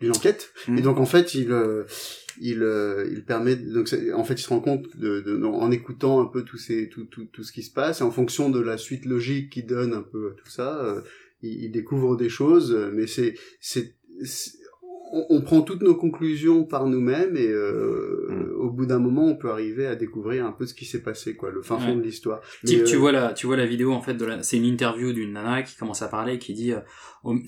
une enquête. Et donc, en fait, il euh, il, euh, il permet donc en fait il se rend compte de, de- en écoutant un peu tout ces tout, tout, tout ce qui se passe et en fonction de la suite logique qu'il donne un peu à tout ça euh, il, il découvre des choses mais c'est c'est on, on prend toutes nos conclusions par nous-mêmes et euh, Mm. au bout d'un moment on peut arriver à découvrir un peu ce qui s'est passé quoi le fin fond Ouais. de l'histoire Tu, tu vois la, tu vois la vidéo en fait de la, c'est une interview d'une nana qui commence à parler, qui dit,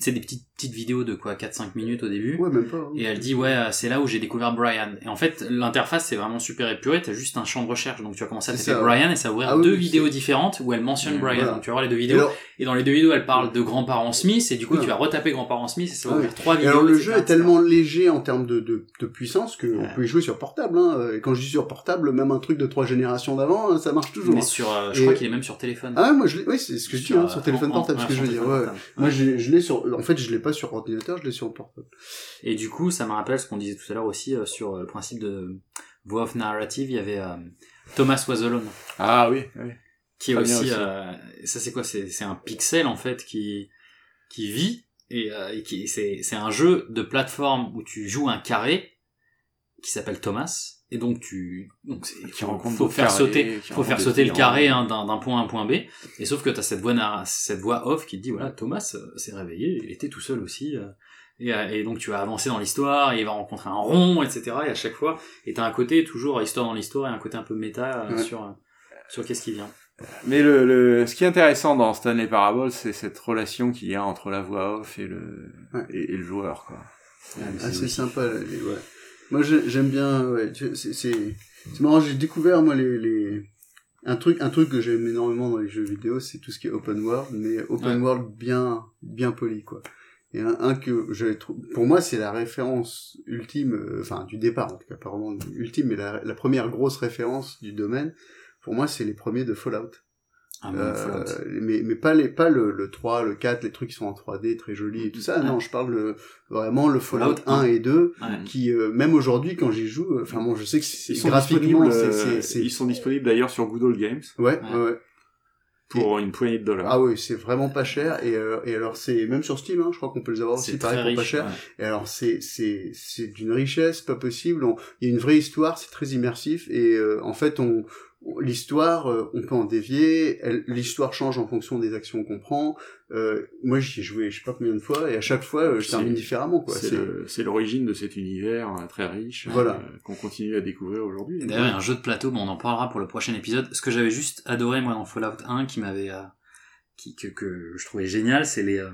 c'est des petites petites vidéos de quoi 4-5 minutes au début. ouais même pas hein. Et elle dit ouais euh, c'est là où j'ai découvert Brian. Et en fait l'interface c'est vraiment super épuré, t'as juste un champ de recherche donc tu vas commencer à taper Brian et ça va ouvrir Ah oui, deux vidéos différentes où elle mentionne Mmh, Brian. voilà. Donc tu vas voir les deux Et vidéos alors- et dans les deux vidéos elle parle de grands-parents Smith et du coup Ouais. tu vas retaper grands-parents Smith et ça va ouvrir oui. trois Et vidéos. alors le etc., jeu est etc. tellement léger en termes de, de, de puissance que Ouais. on peut y jouer sur portable. Hein. Et quand je dis sur portable, même un truc de trois générations d'avant, hein, ça marche toujours. Mais hein. sur, euh, je Et- crois qu'il est même sur téléphone. Ah ouais, moi je l'ai, oui, c'est ce que je dis, Sur, hein, euh, sur téléphone portable, ce que ouais, je veux dire. Ouais. Moi je l'ai sur, en fait je l'ai pas sur ordinateur, je l'ai sur portable. Et du coup, ça me rappelle ce qu'on disait tout à l'heure aussi euh, sur euh, le principe de voix off narrative. Il y avait euh, Thomas Was Alone, Ah oui, oui. qui est aussi, aussi. euh, ça c'est quoi? C'est c'est un pixel en fait qui qui vit et, euh, et qui c'est c'est un jeu de plateforme où tu joues un carré qui s'appelle Thomas. Et donc tu donc c'est Qui faut, rencontre faut d'autres faire sauter qui faut faire sauter le carré hein, d'un d'un point à un point B et sauf que tu as cette voix cette voix off qui te dit voilà Thomas euh, s'est réveillé il était tout seul aussi euh, et, euh, et donc tu vas avancer dans l'histoire et il va rencontrer un rond etc et à chaque fois et t'as un côté toujours histoire dans l'histoire et un côté un peu méta euh, Ouais. sur sur qu'est-ce qui vient Mais le, le, ce qui est intéressant dans Stanley Parable, c'est cette relation qu'il y a entre la voix off et le, Ouais. et, et le joueur, quoi. Ah, c'est sympa. ouais. Moi j'ai- j'aime bien. Ouais, c'est c'est c'est marrant. J'ai découvert moi les les un truc un truc que j'aime énormément dans les jeux vidéo, c'est tout ce qui est open world, mais open Ouais. world bien bien poli quoi. Et un, un que j'avais trouvé, pour moi c'est la référence ultime, euh, enfin du départ en tout cas, pas vraiment ultime, mais la, la première grosse référence du domaine. Pour moi c'est les premiers de Fallout. Ah, Euh, mais mais pas les pas le, le 3, le 4, les trucs qui sont en 3D très jolis et tout ça. Ouais. Non, je parle le, vraiment le Fallout, Fallout 1 et 2 Ouais. qui euh, même aujourd'hui quand j'y joue, euh, enfin bon, je sais que c'est graphiquement c'est euh, c'est c'est ils sont disponibles d'ailleurs sur Good Games ouais, Ouais. ouais pour une poignée de dollars. Ah oui, c'est vraiment pas cher et euh, et alors c'est même sur Steam hein, je crois qu'on peut les avoir aussi c'est pareil pas cher. ouais. Et alors c'est c'est c'est d'une richesse pas possible. On- Il y a une vraie histoire, c'est très immersif et euh, en fait on- l'histoire euh, on peut en dévier. L'histoire change en fonction des actions qu'on prend. Euh, moi j'y ai joué je sais pas combien de fois et à chaque fois euh, je termine différemment quoi. C'est l'origine de cet univers euh, très riche Voilà. euh, qu'on continue à découvrir aujourd'hui. D'ailleurs, il y a un jeu de plateau, mais on en parlera pour le prochain épisode. Ce que j'avais juste adoré, moi, dans Fallout 1, qui m'avait, euh, qui, que, que je trouvais génial, c'est les, euh,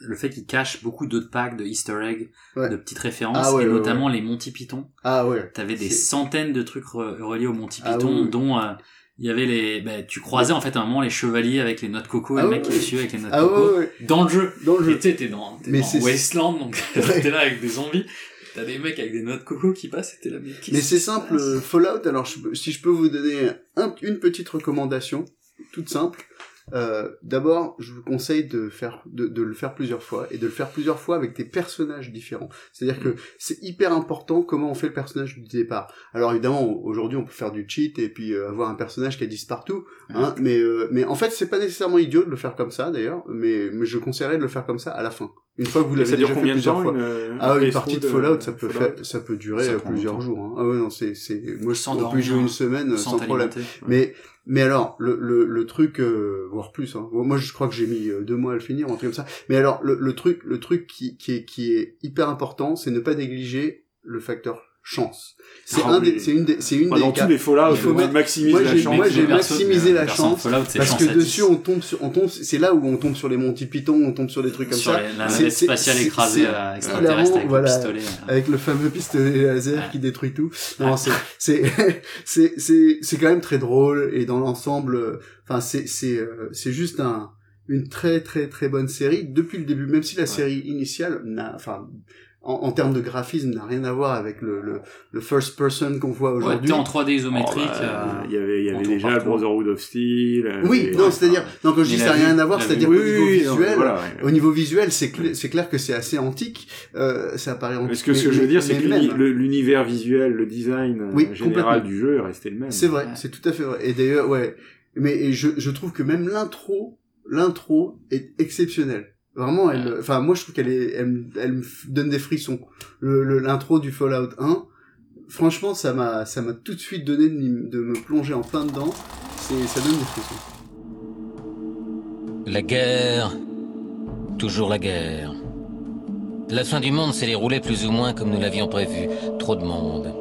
le fait qu'il cache beaucoup d'autres packs de easter eggs, Ouais. de petites références, Ah ouais, et ouais, notamment les Monty Python. ah ouais. T'avais des centaines de trucs re- reliés aux Monty Ah Python, dont, euh, il y avait les, bah, tu croisais en fait à un moment les chevaliers avec les noix de coco et Ah le mec qui les suivait avec les noix de Ah coco. ouais, ouais. Dans le jeu. Dans le jeu. t'es dans, Mais dans Wasteland, donc t'es là avec des zombies. T'as des mecs avec des noix de coco qui passent t'es là, mais Mais c'est simple, euh, Fallout, alors je si je peux vous donner un- une petite recommandation, toute simple. Euh, D'abord, je vous conseille de faire, de, de le faire plusieurs fois et de le faire plusieurs fois avec des personnages différents. C'est-à-dire que c'est hyper important comment on fait le personnage du départ. Alors évidemment, aujourd'hui, on peut faire du cheat et puis euh, avoir un personnage qui 10 partout, hein, mais euh, mais en fait, c'est pas nécessairement idiot de le faire comme ça d'ailleurs, mais, mais je conseillerais de le faire comme ça à la fin. Une fois que vous l'avez déjà fait combien de plusieurs fois. une, euh, ah oui, une partie de de Fallout, ça peut Fallout faire, ça peut durer Ça plusieurs jours. hein. Ah ouais, non, c'est c'est moi je Sans dormir, jouer une semaine sans sans, problème. Mais mais alors le le, le truc euh, voire plus hein. moi je crois que j'ai mis euh, deux mois à le finir un truc comme ça mais alors le, le truc le truc qui qui est qui est hyper important c'est ne pas négliger le facteur chance c'est Ah un oui. des c'est une des c'est une Bah, des dans cas- tous les Fallout, il faut on mettre- maximise moi la chance. moi j'ai maximisé la chance Fallout, parce que dessus 10. on tombe sur on tombe c'est là où on tombe sur les Monty Python on tombe sur des trucs comme Sur ça les- la navette spatiale écrasée à extraterrestre avec le voilà, pistolet. avec le fameux pistolet laser qui détruit tout. Non, c'est c'est c'est c'est c'est quand même très drôle et dans l'ensemble, euh, enfin c'est c'est euh, c'est juste un une très très très bonne série depuis le début, même si la série initiale n'a, enfin en, en termes de graphisme n'a rien à voir avec le le, le first person qu'on voit Ouais, aujourd'hui. t'es en 3D isométrique. Oh, bah, euh, il y avait, il y avait déjà partout. Brotherhood of Steel. euh, Oui, et- non, c'est-à-dire, non, quand je dis ça n'a rien à voir, c'est-à-dire vue- qu'au niveau Oui, non, visuel, voilà, ouais. au niveau visuel, c'est cl- c'est clair que c'est assez antique, euh, ça apparaît antique. Parce que ce que je veux dire, c'est que l'univers visuel, le design euh, Oui, général du jeu est resté le même. C'est vrai, c'est tout à fait vrai. Et d'ailleurs, ouais. Mais je, je trouve que même l'intro, l'intro est exceptionnelle. Vraiment, elle, enfin, moi, je trouve qu'elle est, elle, me- elle me f- donne des frissons. Le, le- l'intro du Fallout 1, franchement, ça m'a, ça m'a tout de suite donné de me plonger en plein dedans. C'est, ça donne des frissons. La guerre, toujours la guerre. La fin du monde s'est déroulée plus ou moins comme nous l'avions prévu. Trop de monde.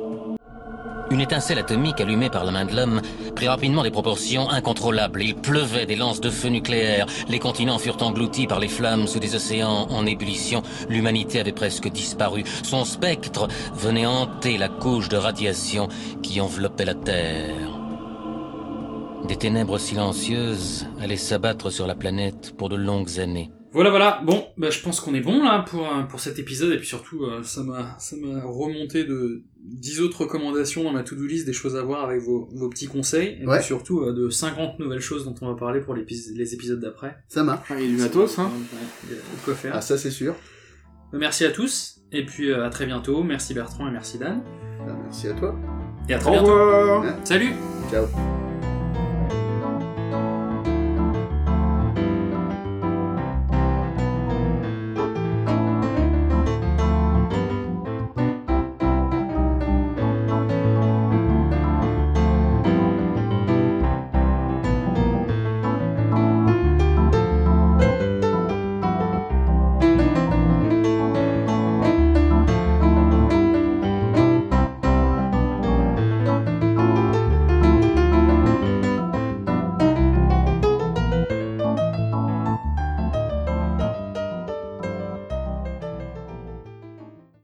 Une étincelle atomique allumée par la main de l'homme prit rapidement des proportions incontrôlables. Il pleuvait des lances de feu nucléaires. Les continents furent engloutis par les flammes sous des océans en ébullition. L'humanité avait presque disparu. Son spectre venait hanter la couche de radiation qui enveloppait la Terre. Des ténèbres silencieuses allaient s'abattre sur la planète pour de longues années. Voilà, voilà. Bon, bah, je pense qu'on est bon là pour euh, pour cet épisode et puis surtout euh, ça m'a ça m'a remonté de 10 autres recommandations dans ma to-do list, des choses à voir avec vos, vos petits conseils et Ouais. puis surtout euh, de 50 nouvelles choses dont on va parler pour les épisodes d'après. Ça marche. Il y a du matos, hein. Ouais, il y a de quoi faire. Ah, ça, c'est sûr. Bah, Merci à tous et puis euh, à très bientôt. Merci Bertrand et merci Dan. Ah, Merci à toi. Et à très Au bientôt. revoir. Salut. Ciao.